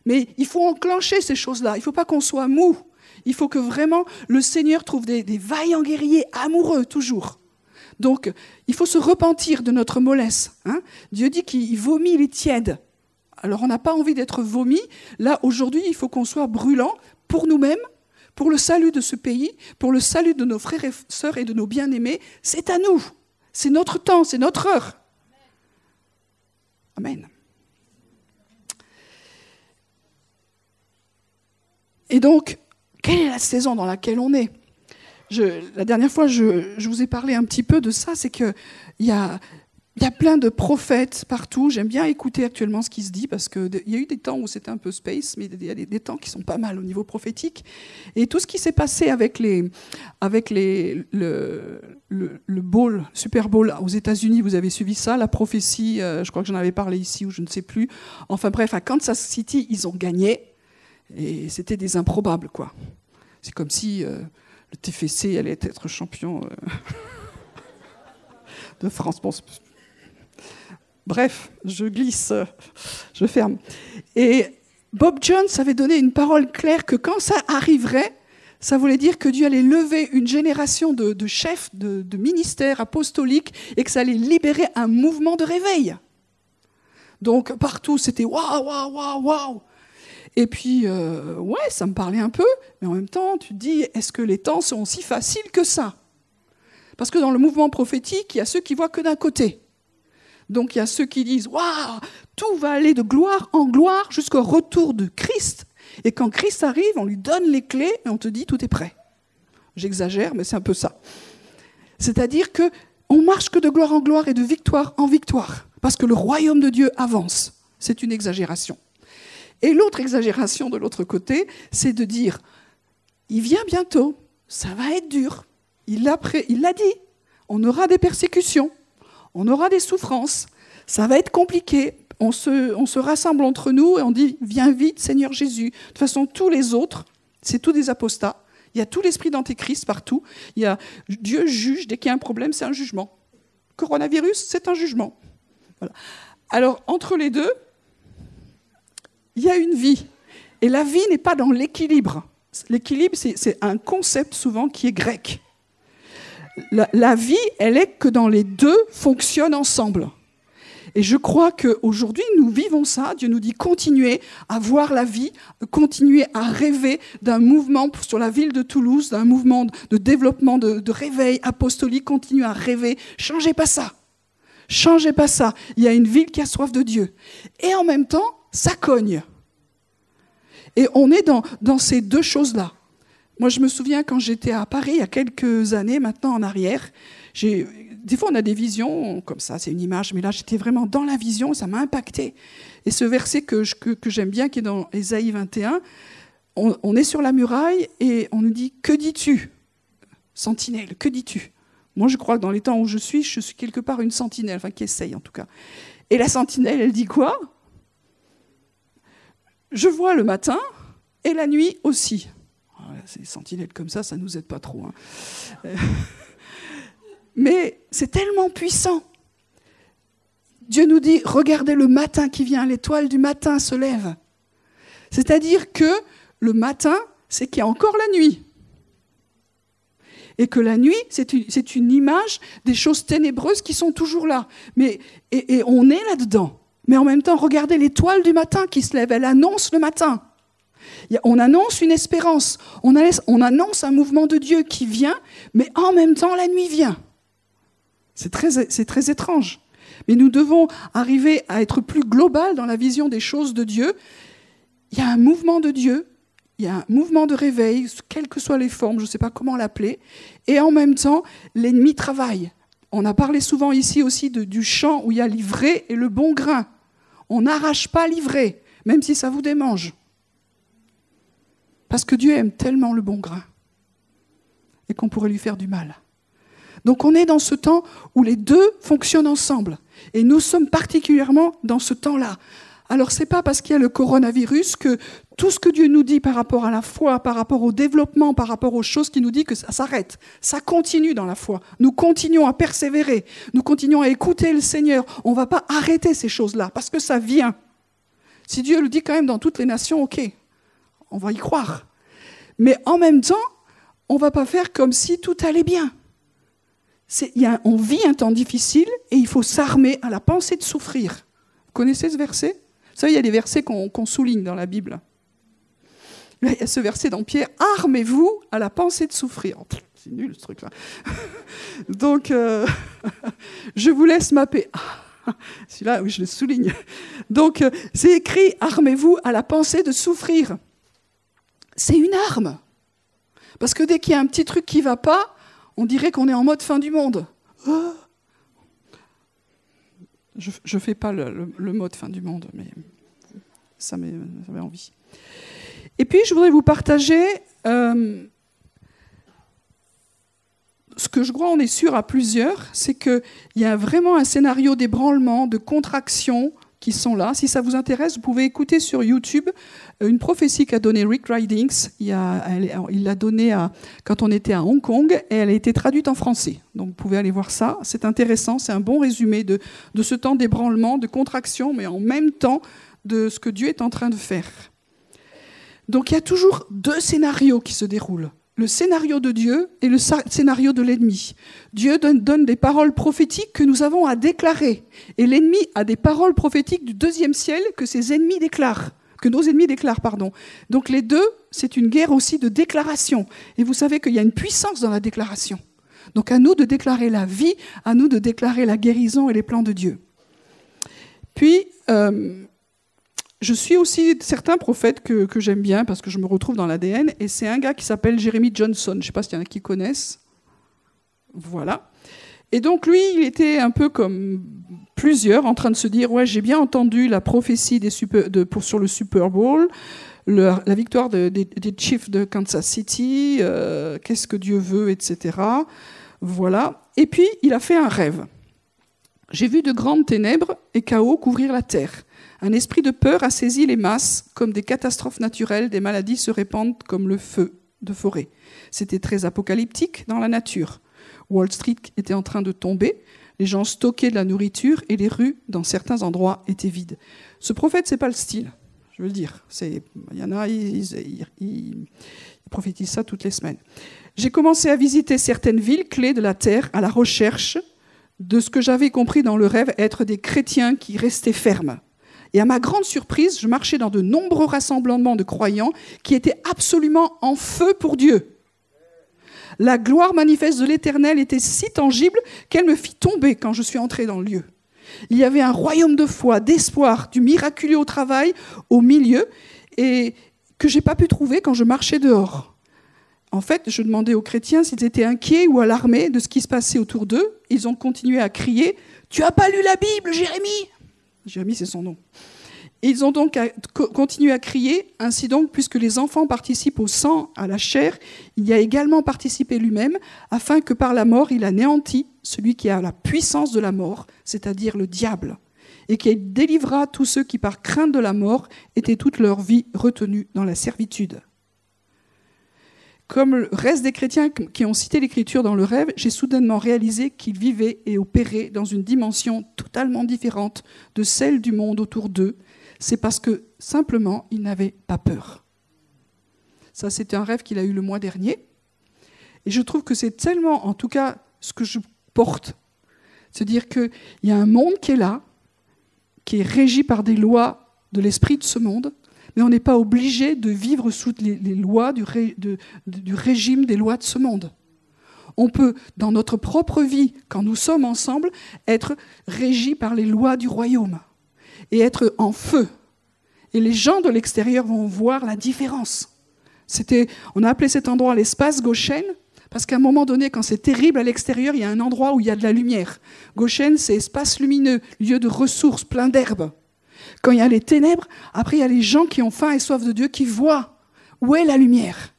[SPEAKER 1] Mais il faut enclencher ces choses-là. Il ne faut pas qu'on soit mou. Il faut que vraiment le Seigneur trouve des, vaillants guerriers amoureux toujours. Donc, il faut se repentir de notre mollesse. Hein. Dieu dit qu'il vomit les tièdes. Alors, on n'a pas envie d'être vomi. Là, aujourd'hui, il faut qu'on soit brûlant pour nous-mêmes, pour le salut de ce pays, pour le salut de nos frères et sœurs et de nos bien-aimés. C'est à nous. C'est notre temps, c'est notre heure. Amen. Et donc, quelle est la saison dans laquelle on est? La dernière fois, je, vous ai parlé un petit peu de ça, c'est qu'il y a, plein de prophètes partout. J'aime bien écouter actuellement ce qui se dit parce qu'il y a eu des temps où c'était un peu space, mais il y a des, temps qui sont pas mal au niveau prophétique. Et tout ce qui s'est passé avec, les, avec les, le, le, le Super Bowl aux États-Unis, vous avez suivi ça, la prophétie, euh, je crois que j'en avais parlé ici ou je ne sais plus. Enfin bref, à Kansas City, ils ont gagné et c'était des improbables, quoi. C'est comme si. Euh, le TFC allait être champion euh, de France. bref, je glisse, je ferme. Et Bob Jones avait donné une parole claire que quand ça arriverait, ça voulait dire que Dieu allait lever une génération de, chefs de, de ministères apostoliques et que ça allait libérer un mouvement de réveil. Donc partout, c'était waouh, waouh, waouh, waouh. Et puis, euh, ouais, ça me parlait un peu, mais en même temps, tu te dis, est-ce que les temps sont si faciles que ça? Parce que dans le mouvement prophétique, il y a ceux qui voient que d'un côté. Donc il y a ceux qui disent, waouh, tout va aller de gloire en gloire jusqu'au retour de Christ. Et quand Christ arrive, on lui donne les clés et on te dit, tout est prêt. J'exagère, mais c'est un peu ça. C'est-à-dire que on marche que de gloire en gloire et de victoire en victoire, parce que le royaume de Dieu avance. C'est une exagération. Et l'autre exagération de l'autre côté, c'est de dire, il vient bientôt, ça va être dur. Il l'a dit, on aura des persécutions, on aura des souffrances, ça va être compliqué. On se, rassemble entre nous et on dit, viens vite Seigneur Jésus. De toute façon, tous les autres, c'est tous des apostats. Il y a tout l'esprit d'antéchrist partout. Dieu juge, dès qu'il y a un problème, c'est un jugement. Coronavirus, c'est un jugement. Alors, entre les deux, il y a une vie. Et la vie n'est pas dans l'équilibre. L'équilibre, c'est un concept souvent qui est grec. La, vie, elle est que dans les deux fonctionnent ensemble. Et je crois qu'aujourd'hui, nous vivons ça. Dieu nous dit continuez à voir la vie, continuez à rêver d'un mouvement sur la ville de Toulouse, d'un mouvement de développement, de, de réveil apostolique. Continuez à rêver. Changez pas ça. Changez pas ça. Il y a une ville qui a soif de Dieu. Et en même temps, ça cogne. Et on est dans, ces deux choses-là. Moi, je me souviens quand j'étais à Paris, il y a quelques années maintenant en arrière, des fois on a des visions comme ça, c'est une image, mais là j'étais vraiment dans la vision, ça m'a impacté. Et ce verset que, que, j'aime bien, qui est dans Ésaïe 21, on, on, est sur la muraille et on nous dit Que dis-tu Sentinelle, que dis-tu? Moi je crois que dans les temps où je suis, je suis quelque part une sentinelle, enfin qui essaye en tout cas. Et la sentinelle, elle dit quoi? Je vois le matin et la nuit aussi. Ah, ces sentinelles comme ça, ça ne nous aide pas trop. Hein. Mais c'est tellement puissant. Dieu nous dit, regardez le matin qui vient, l'étoile du matin se lève. C'est-à-dire que le matin, c'est qu'il y a encore la nuit. Et que la nuit, c'est une, image des choses ténébreuses qui sont toujours là. Mais, et on est là-dedans. Mais en même temps, regardez l'étoile du matin qui se lève, elle annonce le matin. On annonce une espérance, on annonce un mouvement de Dieu qui vient, mais en même temps, la nuit vient. C'est très, très étrange. Mais nous devons arriver à être plus global dans la vision des choses de Dieu. Il y a un mouvement de Dieu, il y a un mouvement de réveil, quelles que soient les formes, je ne sais pas comment l'appeler, et en même temps, l'ennemi travaille. On a parlé souvent ici aussi du champ où il y a l'ivraie et le bon grain. On n'arrache pas l'ivraie, même si ça vous démange. Parce que Dieu aime tellement le bon grain et qu'on pourrait lui faire du mal. Donc on est dans ce temps où les deux fonctionnent ensemble. Et nous sommes particulièrement dans ce temps-là. Alors c'est pas parce qu'il y a le coronavirus que tout ce que Dieu nous dit par rapport à la foi, par rapport au développement, par rapport aux choses qui nous dit que ça s'arrête. Ça continue dans la foi. Nous continuons à persévérer. Nous continuons à écouter le Seigneur. On va pas arrêter ces choses-là parce que ça vient. Si Dieu le dit quand même dans toutes les nations, ok, on va y croire. Mais en même temps, on va pas faire comme si tout allait bien. On vit un temps difficile et il faut s'armer à la pensée de souffrir. Vous connaissez ce verset? Savez, il y a des versets qu'on souligne dans la Bible. il y a ce verset dans Pierre Armez-vous à la pensée de souffrir. C'est nul ce truc-là. Donc, euh, je vous laisse ma paix. Celui-là, oui, je le souligne. Donc, euh, c'est écrit Armez-vous à la pensée de souffrir. C'est une arme. Parce que dès qu'il y a un petit truc qui ne va pas, on dirait qu'on est en mode fin du monde. Oh je ne fais pas le, mode fin du monde, mais ça m'avait envie. Et puis, je voudrais vous partager euh, ce que je crois, on est sûr à plusieurs, c'est qu'il y a vraiment un scénario d'ébranlement, de contraction, sont là. Si ça vous intéresse, vous pouvez écouter sur YouTube euh, une prophétie qu'a donnée Rick Ridings. Il l'a donnée quand on était à Hong Kong et elle a été traduite en français. Donc vous pouvez aller voir ça. C'est intéressant, c'est un bon résumé de, de ce temps d'ébranlement, de contraction, mais en même temps de ce que Dieu est en train de faire. Donc il y a toujours deux scénarios qui se déroulent. Le scénario de Dieu et le scénario de l'ennemi. Dieu donne, des paroles prophétiques que nous avons à déclarer. Et l'ennemi a des paroles prophétiques du deuxième ciel que nos ennemis déclarent, pardon. Donc les deux, c'est une guerre aussi de déclaration. Et vous savez qu'il y a une puissance dans la déclaration. Donc à nous de déclarer la vie, à nous de déclarer la guérison et les plans de Dieu. Puis, euh, je suis aussi certains prophètes que, j'aime bien parce que je me retrouve dans l'ADN, et c'est un gars qui s'appelle Jeremy Johnson. Je ne sais pas s'il y en a qui connaissent. Voilà. Et donc lui, il était un peu comme plusieurs en train de se dire, ouais, j'ai bien entendu la prophétie sur le Super Bowl, la victoire des Chiefs de Kansas City, euh, qu'est-ce que Dieu veut, etc. Voilà. Et puis, il a fait un rêve. J'ai vu de grandes ténèbres et chaos couvrir la terre. Un esprit de peur a saisi les masses, comme des catastrophes naturelles, des maladies se répandent comme le feu de forêt. C'était très apocalyptique dans la nature. Wall Street était en train de tomber, les gens stockaient de la nourriture et les rues, dans certains endroits, étaient vides. Ce prophète, c'est pas le style, je veux le dire. Il y en a, ils, prophétisent ça toutes les semaines. J'ai commencé à visiter certaines villes clés de la terre à la recherche de ce que j'avais compris dans le rêve être des chrétiens qui restaient fermes. Et à ma grande surprise, je marchais dans de nombreux rassemblements de croyants qui étaient absolument en feu pour Dieu. La gloire manifeste de l'Éternel était si tangible qu'elle me fit tomber quand je suis entré dans le lieu. Il y avait un royaume de foi, d'espoir, du miraculeux au travail, au milieu, et que j'ai pas pu trouver quand je marchais dehors. En fait, je demandais aux chrétiens s'ils étaient inquiets ou alarmés de ce qui se passait autour d'eux. Ils ont continué à crier Tu as pas lu la Bible, Jérémie? Jérémie, c'est son nom. ils ont donc continué à crier, ainsi donc, puisque les enfants participent au sang, à la chair, il y a également participé lui-même, afin que par la mort il anéantit celui qui a la puissance de la mort, c'est-à-dire le diable, et qu'il délivra tous ceux qui, par crainte de la mort, étaient toute leur vie retenus dans la servitude. Comme le reste des chrétiens qui ont cité l'écriture dans le rêve, j'ai soudainement réalisé qu'ils vivaient et opéraient dans une dimension totalement différente de celle du monde autour d'eux. C'est parce que simplement, ils n'avaient pas peur. Ça, c'était un rêve qu'il a eu le mois dernier. Et je trouve que c'est tellement, en tout cas, ce que je porte. Se dire qu'il y a un monde qui est là, qui est régi par des lois de l'esprit de ce monde, mais on n'est pas obligé de vivre sous les, lois du, régime des lois de ce monde. On peut, dans notre propre vie, quand nous sommes ensemble, être régis par les lois du royaume et être en feu. Et les gens de l'extérieur vont voir la différence. C'était, on a appelé cet endroit l'espace Goshen, parce qu'à un moment donné, quand c'est terrible à l'extérieur, il y a un endroit où il y a de la lumière. Goshen, c'est espace lumineux, lieu de ressources, plein d'herbes. Quand il y a les ténèbres, après il y a les gens qui ont faim et soif de Dieu qui voient où est la lumière.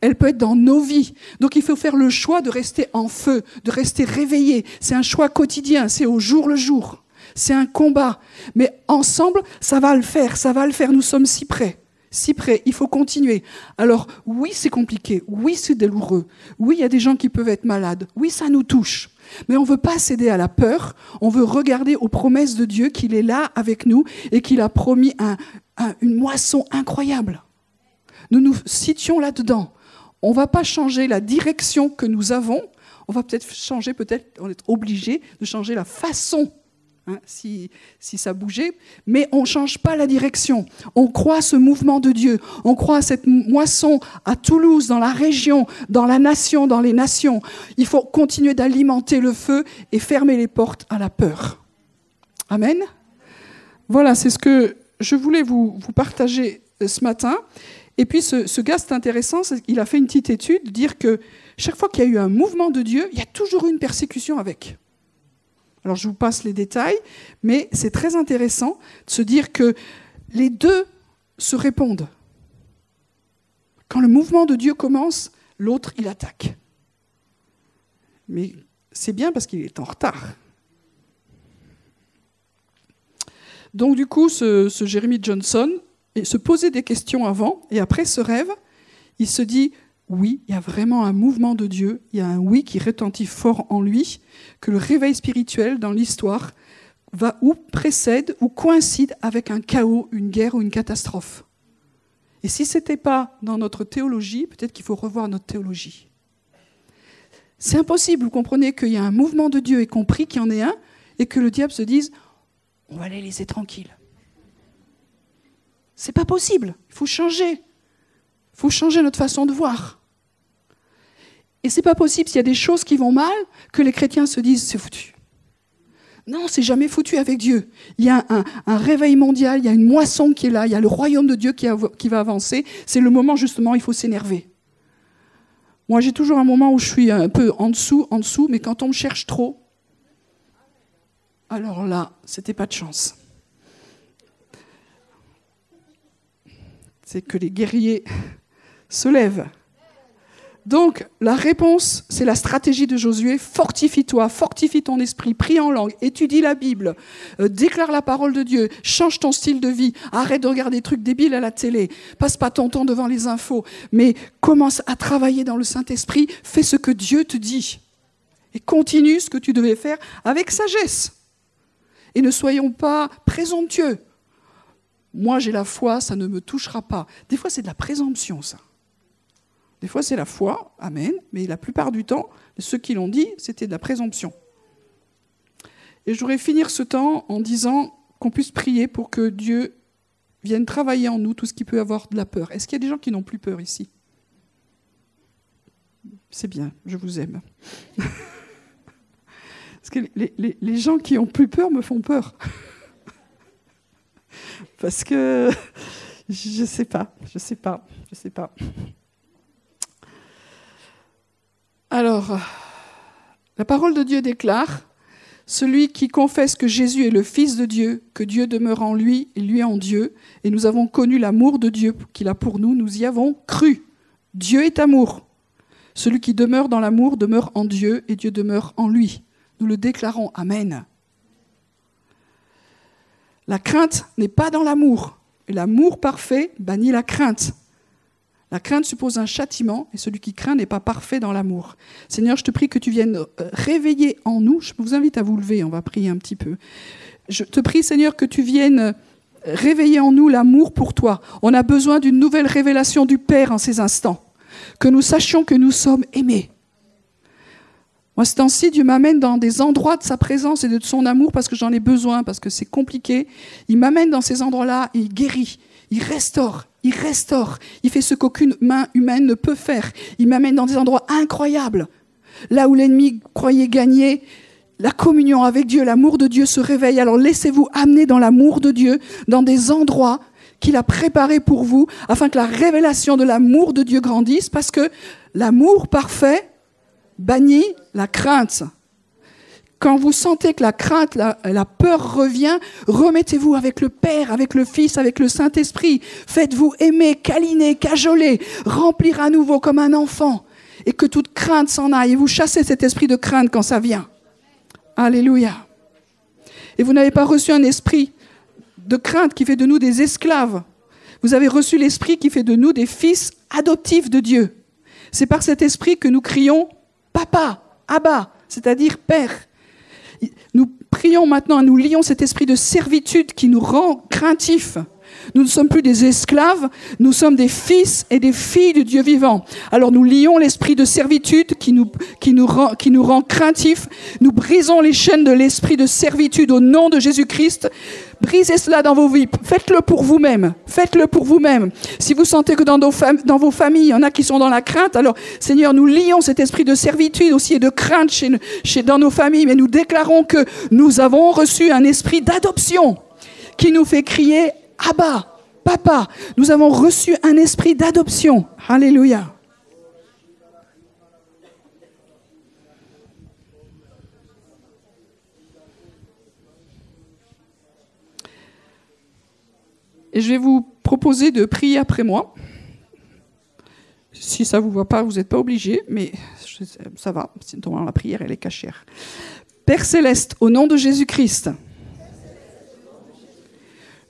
[SPEAKER 1] Elle peut être dans nos vies. Donc il faut faire le choix de rester en feu, de rester réveillé. C'est un choix quotidien, c'est au jour le jour. C'est un combat. Mais ensemble, ça va le faire, ça va le faire. Nous sommes si près si près, il faut continuer. Alors oui, c'est compliqué, oui, c'est douloureux, oui, il y a des gens qui peuvent être malades, oui, ça nous touche. Mais on ne veut pas céder à la peur, on veut regarder aux promesses de Dieu qu'il est là avec nous et qu'il a promis une moisson incroyable. Nous nous situons là-dedans. On ne va pas changer la direction que nous avons, on va peut-être changer, peut-être on est obligé de changer la façon Hein, si, ça bougeait, mais on ne change pas la direction. On croit ce mouvement de Dieu, on croit cette moisson à Toulouse, dans la région, dans la nation, dans les nations. Il faut continuer d'alimenter le feu et fermer les portes à la peur. Amen. Voilà, c'est ce que je voulais vous, vous partager euh, ce matin. Et puis ce, ce gars, c'est intéressant, il a fait une petite étude, dire que chaque fois qu'il y a eu un mouvement de Dieu, il y a toujours eu une persécution avec. Alors je vous passe les détails, mais c'est très intéressant de se dire que les deux se répondent. Quand le mouvement de Dieu commence, l'autre, il attaque. Mais c'est bien parce qu'il est en retard. Donc du coup, ce, ce Jeremy Johnson se posait des questions avant, et après ce rêve, il se dit, oui, il y a vraiment un mouvement de Dieu, il y a un oui qui retentit fort en lui, que le réveil spirituel dans l'histoire va ou précède ou coïncide avec un chaos, une guerre ou une catastrophe. Et si ce n'était pas dans notre théologie, peut-être qu'il faut revoir notre théologie. C'est impossible, vous comprenez qu'il y a un mouvement de Dieu et compris qu'il y en ait un, et que le diable se dise on va les laisser tranquilles. C'est pas possible. Il faut changer. Il faut changer notre façon de voir. Et c'est pas possible s'il y a des choses qui vont mal que les chrétiens se disent c'est foutu. Non, c'est jamais foutu avec Dieu. Il y a un, réveil mondial, il y a une moisson qui est là, il y a le royaume de Dieu qui, va avancer. C'est le moment justement il faut s'énerver. Moi, j'ai toujours un moment où je suis un peu en dessous, en dessous, mais quand on me cherche trop, alors là, c'était pas de chance. C'est que les guerriers se lèvent. Donc, la réponse, c'est la stratégie de Josué. Fortifie-toi, fortifie ton esprit, prie en langue, étudie la Bible, euh, déclare la parole de Dieu, change ton style de vie, arrête de regarder des trucs débiles à la télé, passe pas ton temps devant les infos, mais commence à travailler dans le Saint-Esprit, fais ce que Dieu te dit. Et continue ce que tu devais faire avec sagesse et ne soyons pas présomptueux. Moi, j'ai la foi, ça ne me touchera pas. Des fois, c'est de la présomption, ça. Des fois, c'est la foi, amen, mais la plupart du temps, ceux qui l'ont dit, c'était de la présomption. Et je voudrais finir ce temps en disant qu'on puisse prier pour que Dieu vienne travailler en nous tout ce qui peut avoir de la peur. Est-ce qu'il y a des gens qui n'ont plus peur ici? C'est bien, je vous aime. Parce que les, gens qui ont plus peur me font peur. Parce que je ne sais pas, je ne sais pas, je ne sais pas. Alors, la parole de Dieu déclare celui qui confesse que Jésus est le Fils de Dieu, que Dieu demeure en lui et lui en Dieu, et nous avons connu l'amour de Dieu qu'il a pour nous, nous y avons cru. Dieu est amour. Celui qui demeure dans l'amour demeure en Dieu et Dieu demeure en lui. Nous le déclarons. Amen. La crainte n'est pas dans l'amour. L'amour parfait bannit la crainte. La crainte suppose un châtiment, et celui qui craint n'est pas parfait dans l'amour. Seigneur, je te prie que tu viennes euh, réveiller en nous. Je vous invite à vous lever, on va prier un petit peu. Je te prie, Seigneur, que tu viennes réveiller en nous l'amour pour toi. On a besoin d'une nouvelle révélation du Père en ces instants. Que nous sachions que nous sommes aimés. Moi, ce temps-ci, Dieu m'amène dans des endroits de sa présence et de son amour parce que j'en ai besoin, parce que c'est compliqué. Il m'amène dans ces endroits-là il guérit, il restaure, il restaure. Il fait ce qu'aucune main humaine ne peut faire. Il m'amène dans des endroits incroyables. Là où l'ennemi croyait gagner, la communion avec Dieu, l'amour de Dieu se réveille. Alors laissez-vous amener dans l'amour de Dieu, dans des endroits qu'il a préparés pour vous, afin que la révélation de l'amour de Dieu grandisse, parce que l'amour parfait, bannit la crainte. Quand vous sentez que la crainte, la, peur revient, remettez-vous avec le Père, avec le Fils, avec le Saint-Esprit. Faites-vous aimer, câliner, cajoler, remplir à nouveau comme un enfant. Et que toute crainte s'en aille. Et vous chassez cet esprit de crainte quand ça vient. Alléluia. Et vous n'avez pas reçu un esprit de crainte qui fait de nous des esclaves. Vous avez reçu l'esprit qui fait de nous des fils adoptifs de Dieu. C'est par cet esprit que nous crions Papa, Abba, c'est-à-dire Père. Nous prions maintenant, nous lions cet esprit de servitude qui nous rend craintifs. Nous ne sommes plus des esclaves, nous sommes des fils et des filles de Dieu vivant. Alors nous lions l'esprit de servitude qui nous, qui nous, rend, qui nous rend craintifs. Nous brisons les chaînes de l'esprit de servitude au nom de Jésus-Christ. Brisez cela dans vos vies. Faites-le pour vous-même. Faites-le pour vous-même. Si vous sentez que dans, dans, vos familles, il y en a qui sont dans la crainte, alors Seigneur, nous lions cet esprit de servitude aussi et de crainte dans nos familles, mais nous déclarons que nous avons reçu un esprit d'adoption qui nous fait crier Abba, Papa. Nous avons reçu un esprit d'adoption. Alléluia. Et je vais vous proposer de prier après moi. Si ça ne vous voit pas, vous n'êtes pas obligé, mais ça va. Sinon, la prière, elle est cachère. Père céleste, au nom de Jésus-Christ,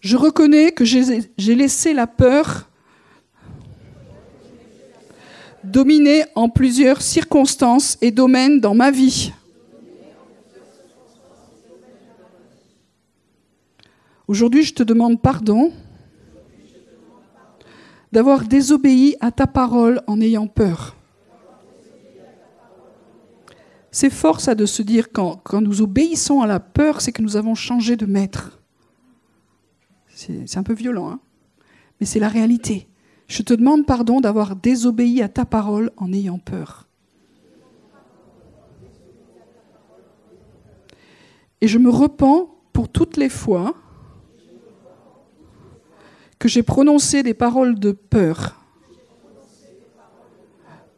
[SPEAKER 1] je reconnais que j'ai laissé la peur dominer en plusieurs circonstances et domaines dans ma vie. Aujourd'hui, je te demande pardon d'avoir désobéi à ta parole en ayant peur. C'est fort ça de se dire quand, quand nous obéissons à la peur, c'est que nous avons changé de maître. C'est un peu violent, hein mais c'est la réalité. Je te demande pardon d'avoir désobéi à ta parole en ayant peur. Et je me repens pour toutes les fois que j'ai prononcé des paroles de peur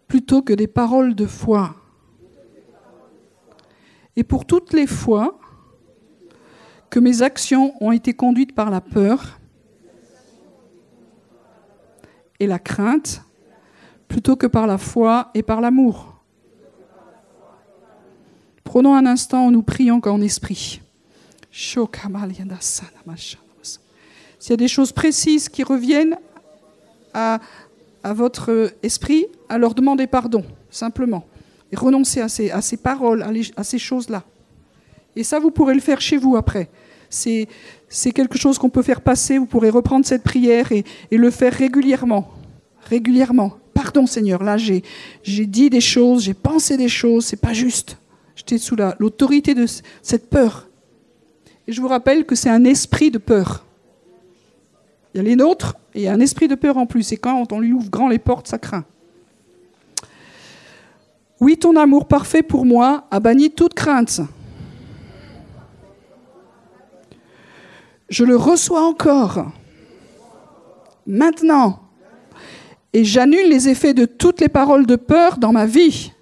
[SPEAKER 1] plutôt que des paroles de foi. Et pour toutes les fois que mes actions ont été conduites par la peur et la crainte plutôt que par la foi et par l'amour. Prenons un instant où nous prions en esprit. S'il y a des choses précises qui reviennent à, à, votre esprit, alors demandez pardon, simplement. Et renoncez à ces, à ces paroles, à, ces choses-là. Et ça, vous pourrez le faire chez vous après. C'est, quelque chose qu'on peut faire passer. Vous pourrez reprendre cette prière et, le faire régulièrement. Régulièrement. Pardon, Seigneur, là, j'ai, dit des choses, j'ai pensé des choses, c'est pas juste. J'étais sous l'autorité de cette peur. Et je vous rappelle que c'est un esprit de peur. Il y a les nôtres et un esprit de peur en plus. Et quand on lui ouvre grand les portes, ça craint. Oui, ton amour parfait pour moi a banni toute crainte. Je le reçois encore. Maintenant. Et j'annule les effets de toutes les paroles de peur dans ma vie.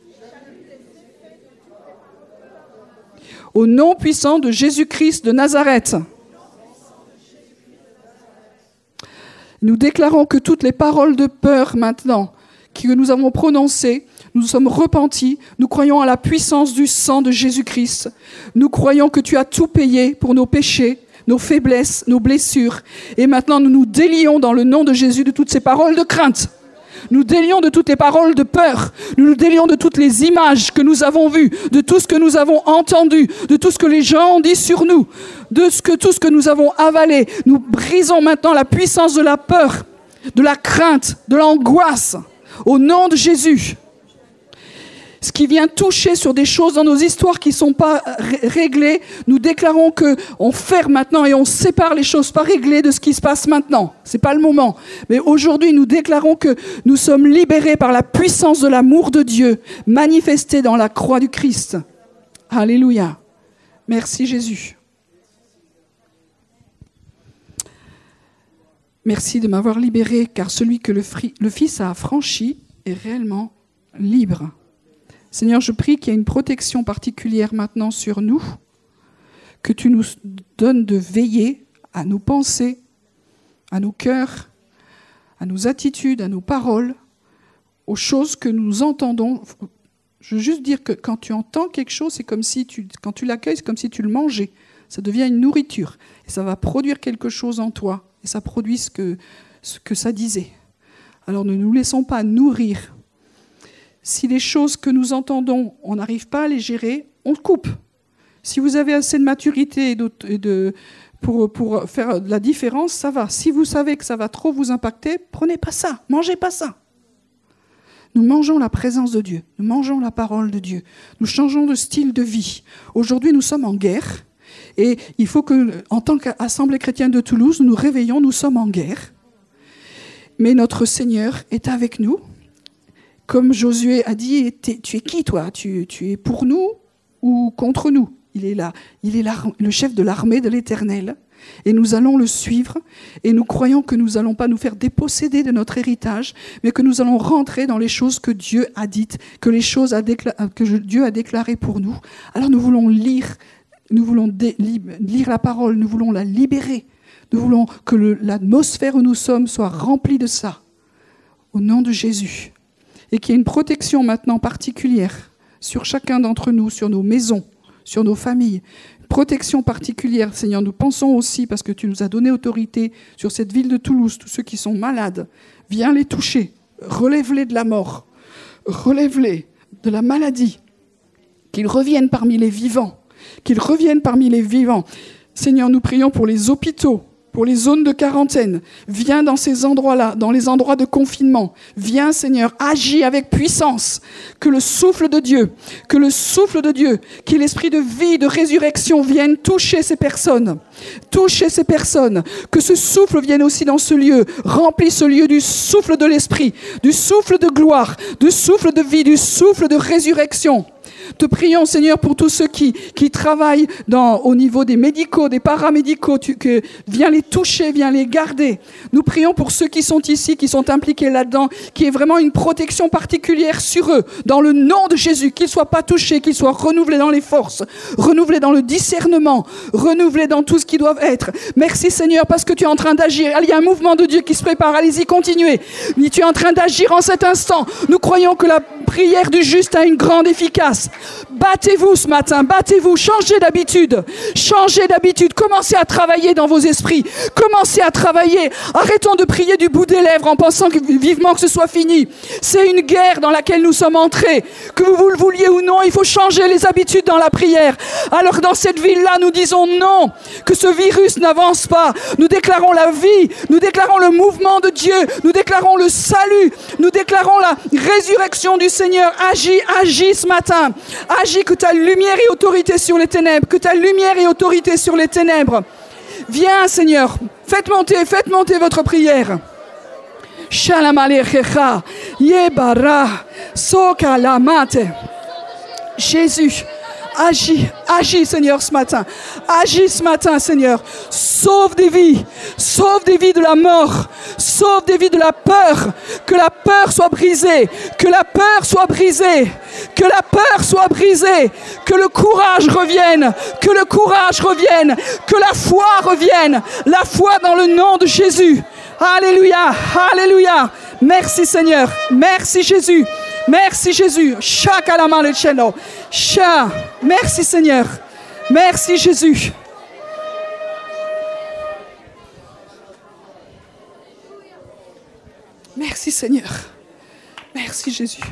[SPEAKER 1] au nom puissant de Jésus-Christ de Nazareth. Nous déclarons que toutes les paroles de peur maintenant que nous avons prononcées, nous sommes repentis, nous croyons à la puissance du sang de Jésus-Christ, nous croyons que tu as tout payé pour nos péchés, nos faiblesses, nos blessures, et maintenant nous nous délions dans le nom de Jésus de toutes ces paroles de crainte. Nous délions de toutes les paroles de peur. Nous nous délions de toutes les images que nous avons vues, de tout ce que nous avons entendu, de tout ce que les gens ont dit sur nous, de tout ce que nous avons avalé. Nous brisons maintenant la puissance de la peur, de la crainte, de l'angoisse. Au nom de Jésus ce qui vient toucher sur des choses dans nos histoires qui ne sont pas réglées, nous déclarons que on ferme maintenant et on sépare les choses pas réglées de ce qui se passe maintenant. C'est pas le moment. Mais aujourd'hui, nous déclarons que nous sommes libérés par la puissance de l'amour de Dieu manifesté dans la croix du Christ. Alléluia. Merci Jésus. Merci de m'avoir libéré, car celui que le, le Fils a affranchi est réellement libre. Seigneur, je prie qu'il y ait une protection particulière maintenant sur nous, que tu nous donnes de veiller à nos pensées, à nos cœurs, à nos attitudes, à nos paroles, aux choses que nous entendons. Je veux juste dire que quand tu entends quelque chose, c'est comme si tu, quand tu l'accueilles, c'est comme si tu le mangeais. Ça devient une nourriture et ça va produire quelque chose en toi et ça produit ce que, ce que ça disait. Alors ne nous laissons pas nourrir si les choses que nous entendons, on n'arrive pas à les gérer, on le coupe. Si vous avez assez de maturité de, pour, faire la différence, ça va. Si vous savez que ça va trop vous impacter, prenez pas ça, mangez pas ça. Nous mangeons la présence de Dieu, nous mangeons la parole de Dieu, nous changeons de style de vie. Aujourd'hui, nous sommes en guerre et il faut que, en tant qu'Assemblée chrétienne de Toulouse, nous nous réveillons, nous sommes en guerre. Mais notre Seigneur est avec nous comme Josué a dit, tu es qui toi? Tu, es pour nous ou contre nous? Il est là, il est le chef de l'armée de l'Éternel. Et nous allons le suivre et nous croyons que nous n'allons pas nous faire déposséder de notre héritage, mais que nous allons rentrer dans les choses que Dieu a dites, que les choses que Dieu a déclarées pour nous. Alors nous voulons lire, nous voulons lire la parole, nous voulons la libérer, nous voulons que l'atmosphère où nous sommes soit remplie de ça. Au nom de Jésus et qu'il y ait une protection maintenant particulière sur chacun d'entre nous, sur nos maisons, sur nos familles. protection particulière, Seigneur. Nous pensons aussi, parce que tu nous as donné autorité sur cette ville de Toulouse, tous ceux qui sont malades, viens les toucher, relève-les de la mort, relève-les de la maladie, qu'ils reviennent parmi les vivants, qu'ils reviennent parmi les vivants. Seigneur, nous prions pour les hôpitaux, pour les zones de quarantaine. Viens dans ces endroits-là, dans les endroits de confinement. Viens, Seigneur, agis avec puissance. Que le souffle de Dieu, que le souffle de Dieu, qui est l'esprit de vie, de résurrection, vienne toucher ces personnes. Toucher ces personnes. Que ce souffle vienne aussi dans ce lieu. Remplis ce lieu du souffle de l'esprit, du souffle de gloire, du souffle de vie, du souffle de résurrection. Te prions, Seigneur, pour tous ceux qui, qui travaillent au niveau des médicaux, des paramédicaux. Que, viens les toucher, viens les garder. Nous prions pour ceux qui sont ici, qui sont impliqués là-dedans, qui ait vraiment une protection particulière sur eux, dans le nom de Jésus, qu'ils ne soient pas touchés, qu'ils soient renouvelés dans les forces, renouvelés dans le discernement, renouvelés dans tout ce qu'ils doivent être. Merci, Seigneur, parce que tu es en train d'agir. Il y a un mouvement de Dieu qui se prépare. Allez-y, continuez. Tu es en train d'agir en cet instant. Nous croyons que la prière du juste a une grande efficace. Battez-vous ce matin, battez-vous, changez d'habitude, changez d'habitude, commencez à travailler dans vos esprits, commencez à travailler. Arrêtons de prier du bout des lèvres en pensant vivement que ce soit fini. C'est une guerre dans laquelle nous sommes entrés. Que vous le vouliez ou non, il faut changer les habitudes dans la prière. Alors dans cette ville-là, nous disons non, que ce virus n'avance pas. Nous déclarons la vie, nous déclarons le mouvement de Dieu, nous déclarons le salut, nous déclarons la résurrection du Seigneur. Agis, agis ce matin. Agis que ta lumière et autorité sur les ténèbres, que ta lumière et autorité sur les ténèbres. Viens, Seigneur, faites monter, faites monter votre prière. Jésus, Agis, agis Seigneur ce matin. Agis ce matin Seigneur. Sauve des vies. Sauve des vies de la mort. Sauve des vies de la peur. Que la peur soit brisée. Que la peur soit brisée. Que la peur soit brisée. Que le courage revienne. Que le courage revienne. Que la foi revienne. La foi dans le nom de Jésus. Alléluia. Alléluia. Merci Seigneur. Merci Jésus. Merci Jésus. Merci Seigneur. Merci Jésus. Merci Seigneur. Merci Jésus.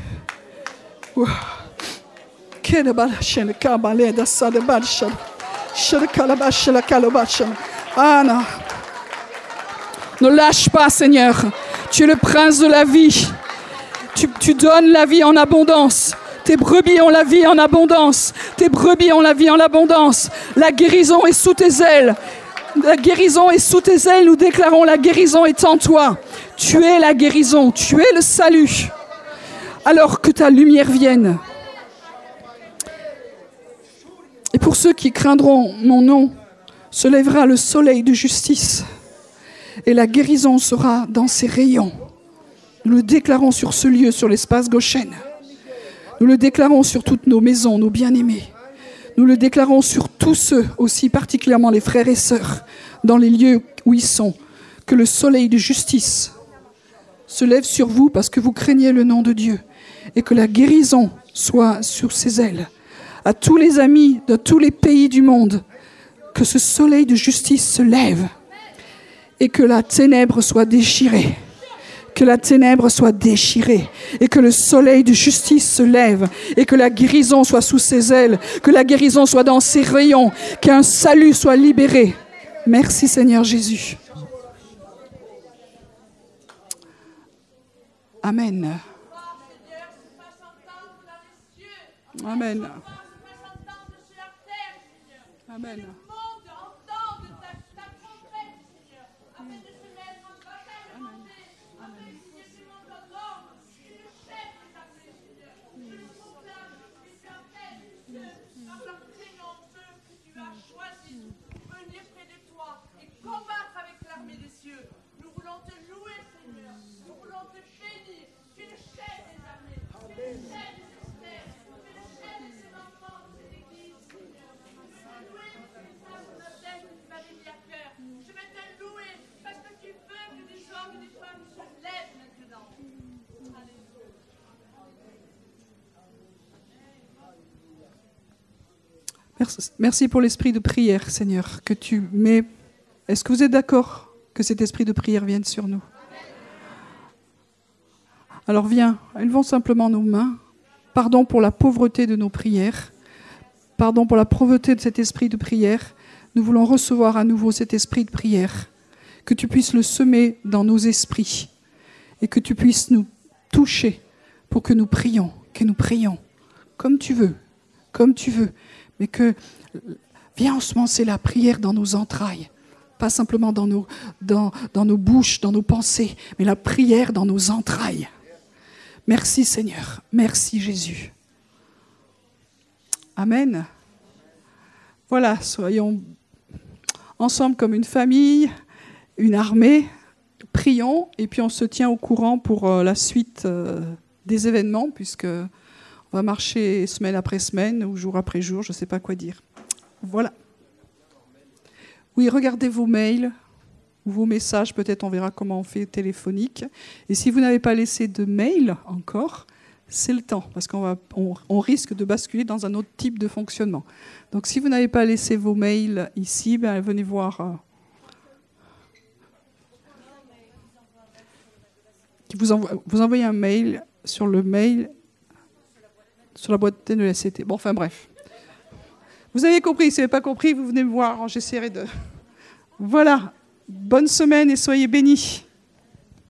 [SPEAKER 1] Ne lâche pas, Seigneur. Tu es le prince de la vie. Tu, donnes la vie en abondance. Tes brebis ont la vie en abondance. Tes brebis ont la vie en abondance. La guérison est sous tes ailes. La guérison est sous tes ailes. Nous déclarons la guérison est en toi. Tu es la guérison. Tu es le salut. Alors que ta lumière vienne. Et pour ceux qui craindront mon nom, se lèvera le soleil de justice. Et la guérison sera dans ses rayons. Nous le déclarons sur ce lieu, sur l'espace Goshen. Nous le déclarons sur toutes nos maisons, nos bien-aimés. Nous le déclarons sur tous ceux, aussi particulièrement les frères et sœurs, dans les lieux où ils sont. Que le soleil de justice se lève sur vous parce que vous craignez le nom de Dieu. Et que la guérison soit sur ses ailes. À tous les amis de tous les pays du monde, que ce soleil de justice se lève et que la ténèbre soit déchirée que la ténèbre soit déchirée et que le soleil de justice se lève et que la guérison soit sous ses ailes, que la guérison soit dans ses rayons, qu'un salut soit libéré. Merci Seigneur Jésus. Amen. Amen. Amen. Merci pour l'esprit de prière, Seigneur, que tu mets. Est-ce que vous êtes d'accord que cet esprit de prière vienne sur nous? Alors viens, élevons simplement nos mains. Pardon pour la pauvreté de nos prières. Pardon pour la pauvreté de cet esprit de prière. Nous voulons recevoir à nouveau cet esprit de prière. que tu puisses le semer dans nos esprits et que tu puisses nous toucher pour que nous prions, que nous prions comme tu veux, comme tu veux, mais que viens ensemencer la prière dans nos entrailles, pas simplement dans nos, dans, dans nos bouches, dans nos pensées, mais la prière dans nos entrailles. Merci Seigneur, merci Jésus. Amen. Voilà, soyons ensemble comme une famille, une armée, prions et puis on se tient au courant pour euh, la suite euh, des événements puisque va marcher semaine après semaine ou jour après jour, je ne sais pas quoi dire. Voilà. Oui, regardez vos mails ou vos messages, peut-être on verra comment on fait téléphonique. Et si vous n'avez pas laissé de mail encore, c'est le temps, parce qu'on on, risque de basculer dans un autre type de fonctionnement. Donc si vous n'avez pas laissé vos mails ici, ben, venez voir. Euh, vous envoyez un mail sur le mail, sur la boîte de la CT. Bon, enfin bref. Vous avez compris, si vous n'avez pas compris, vous venez me voir, j'essaierai de... Voilà, bonne semaine et soyez bénis.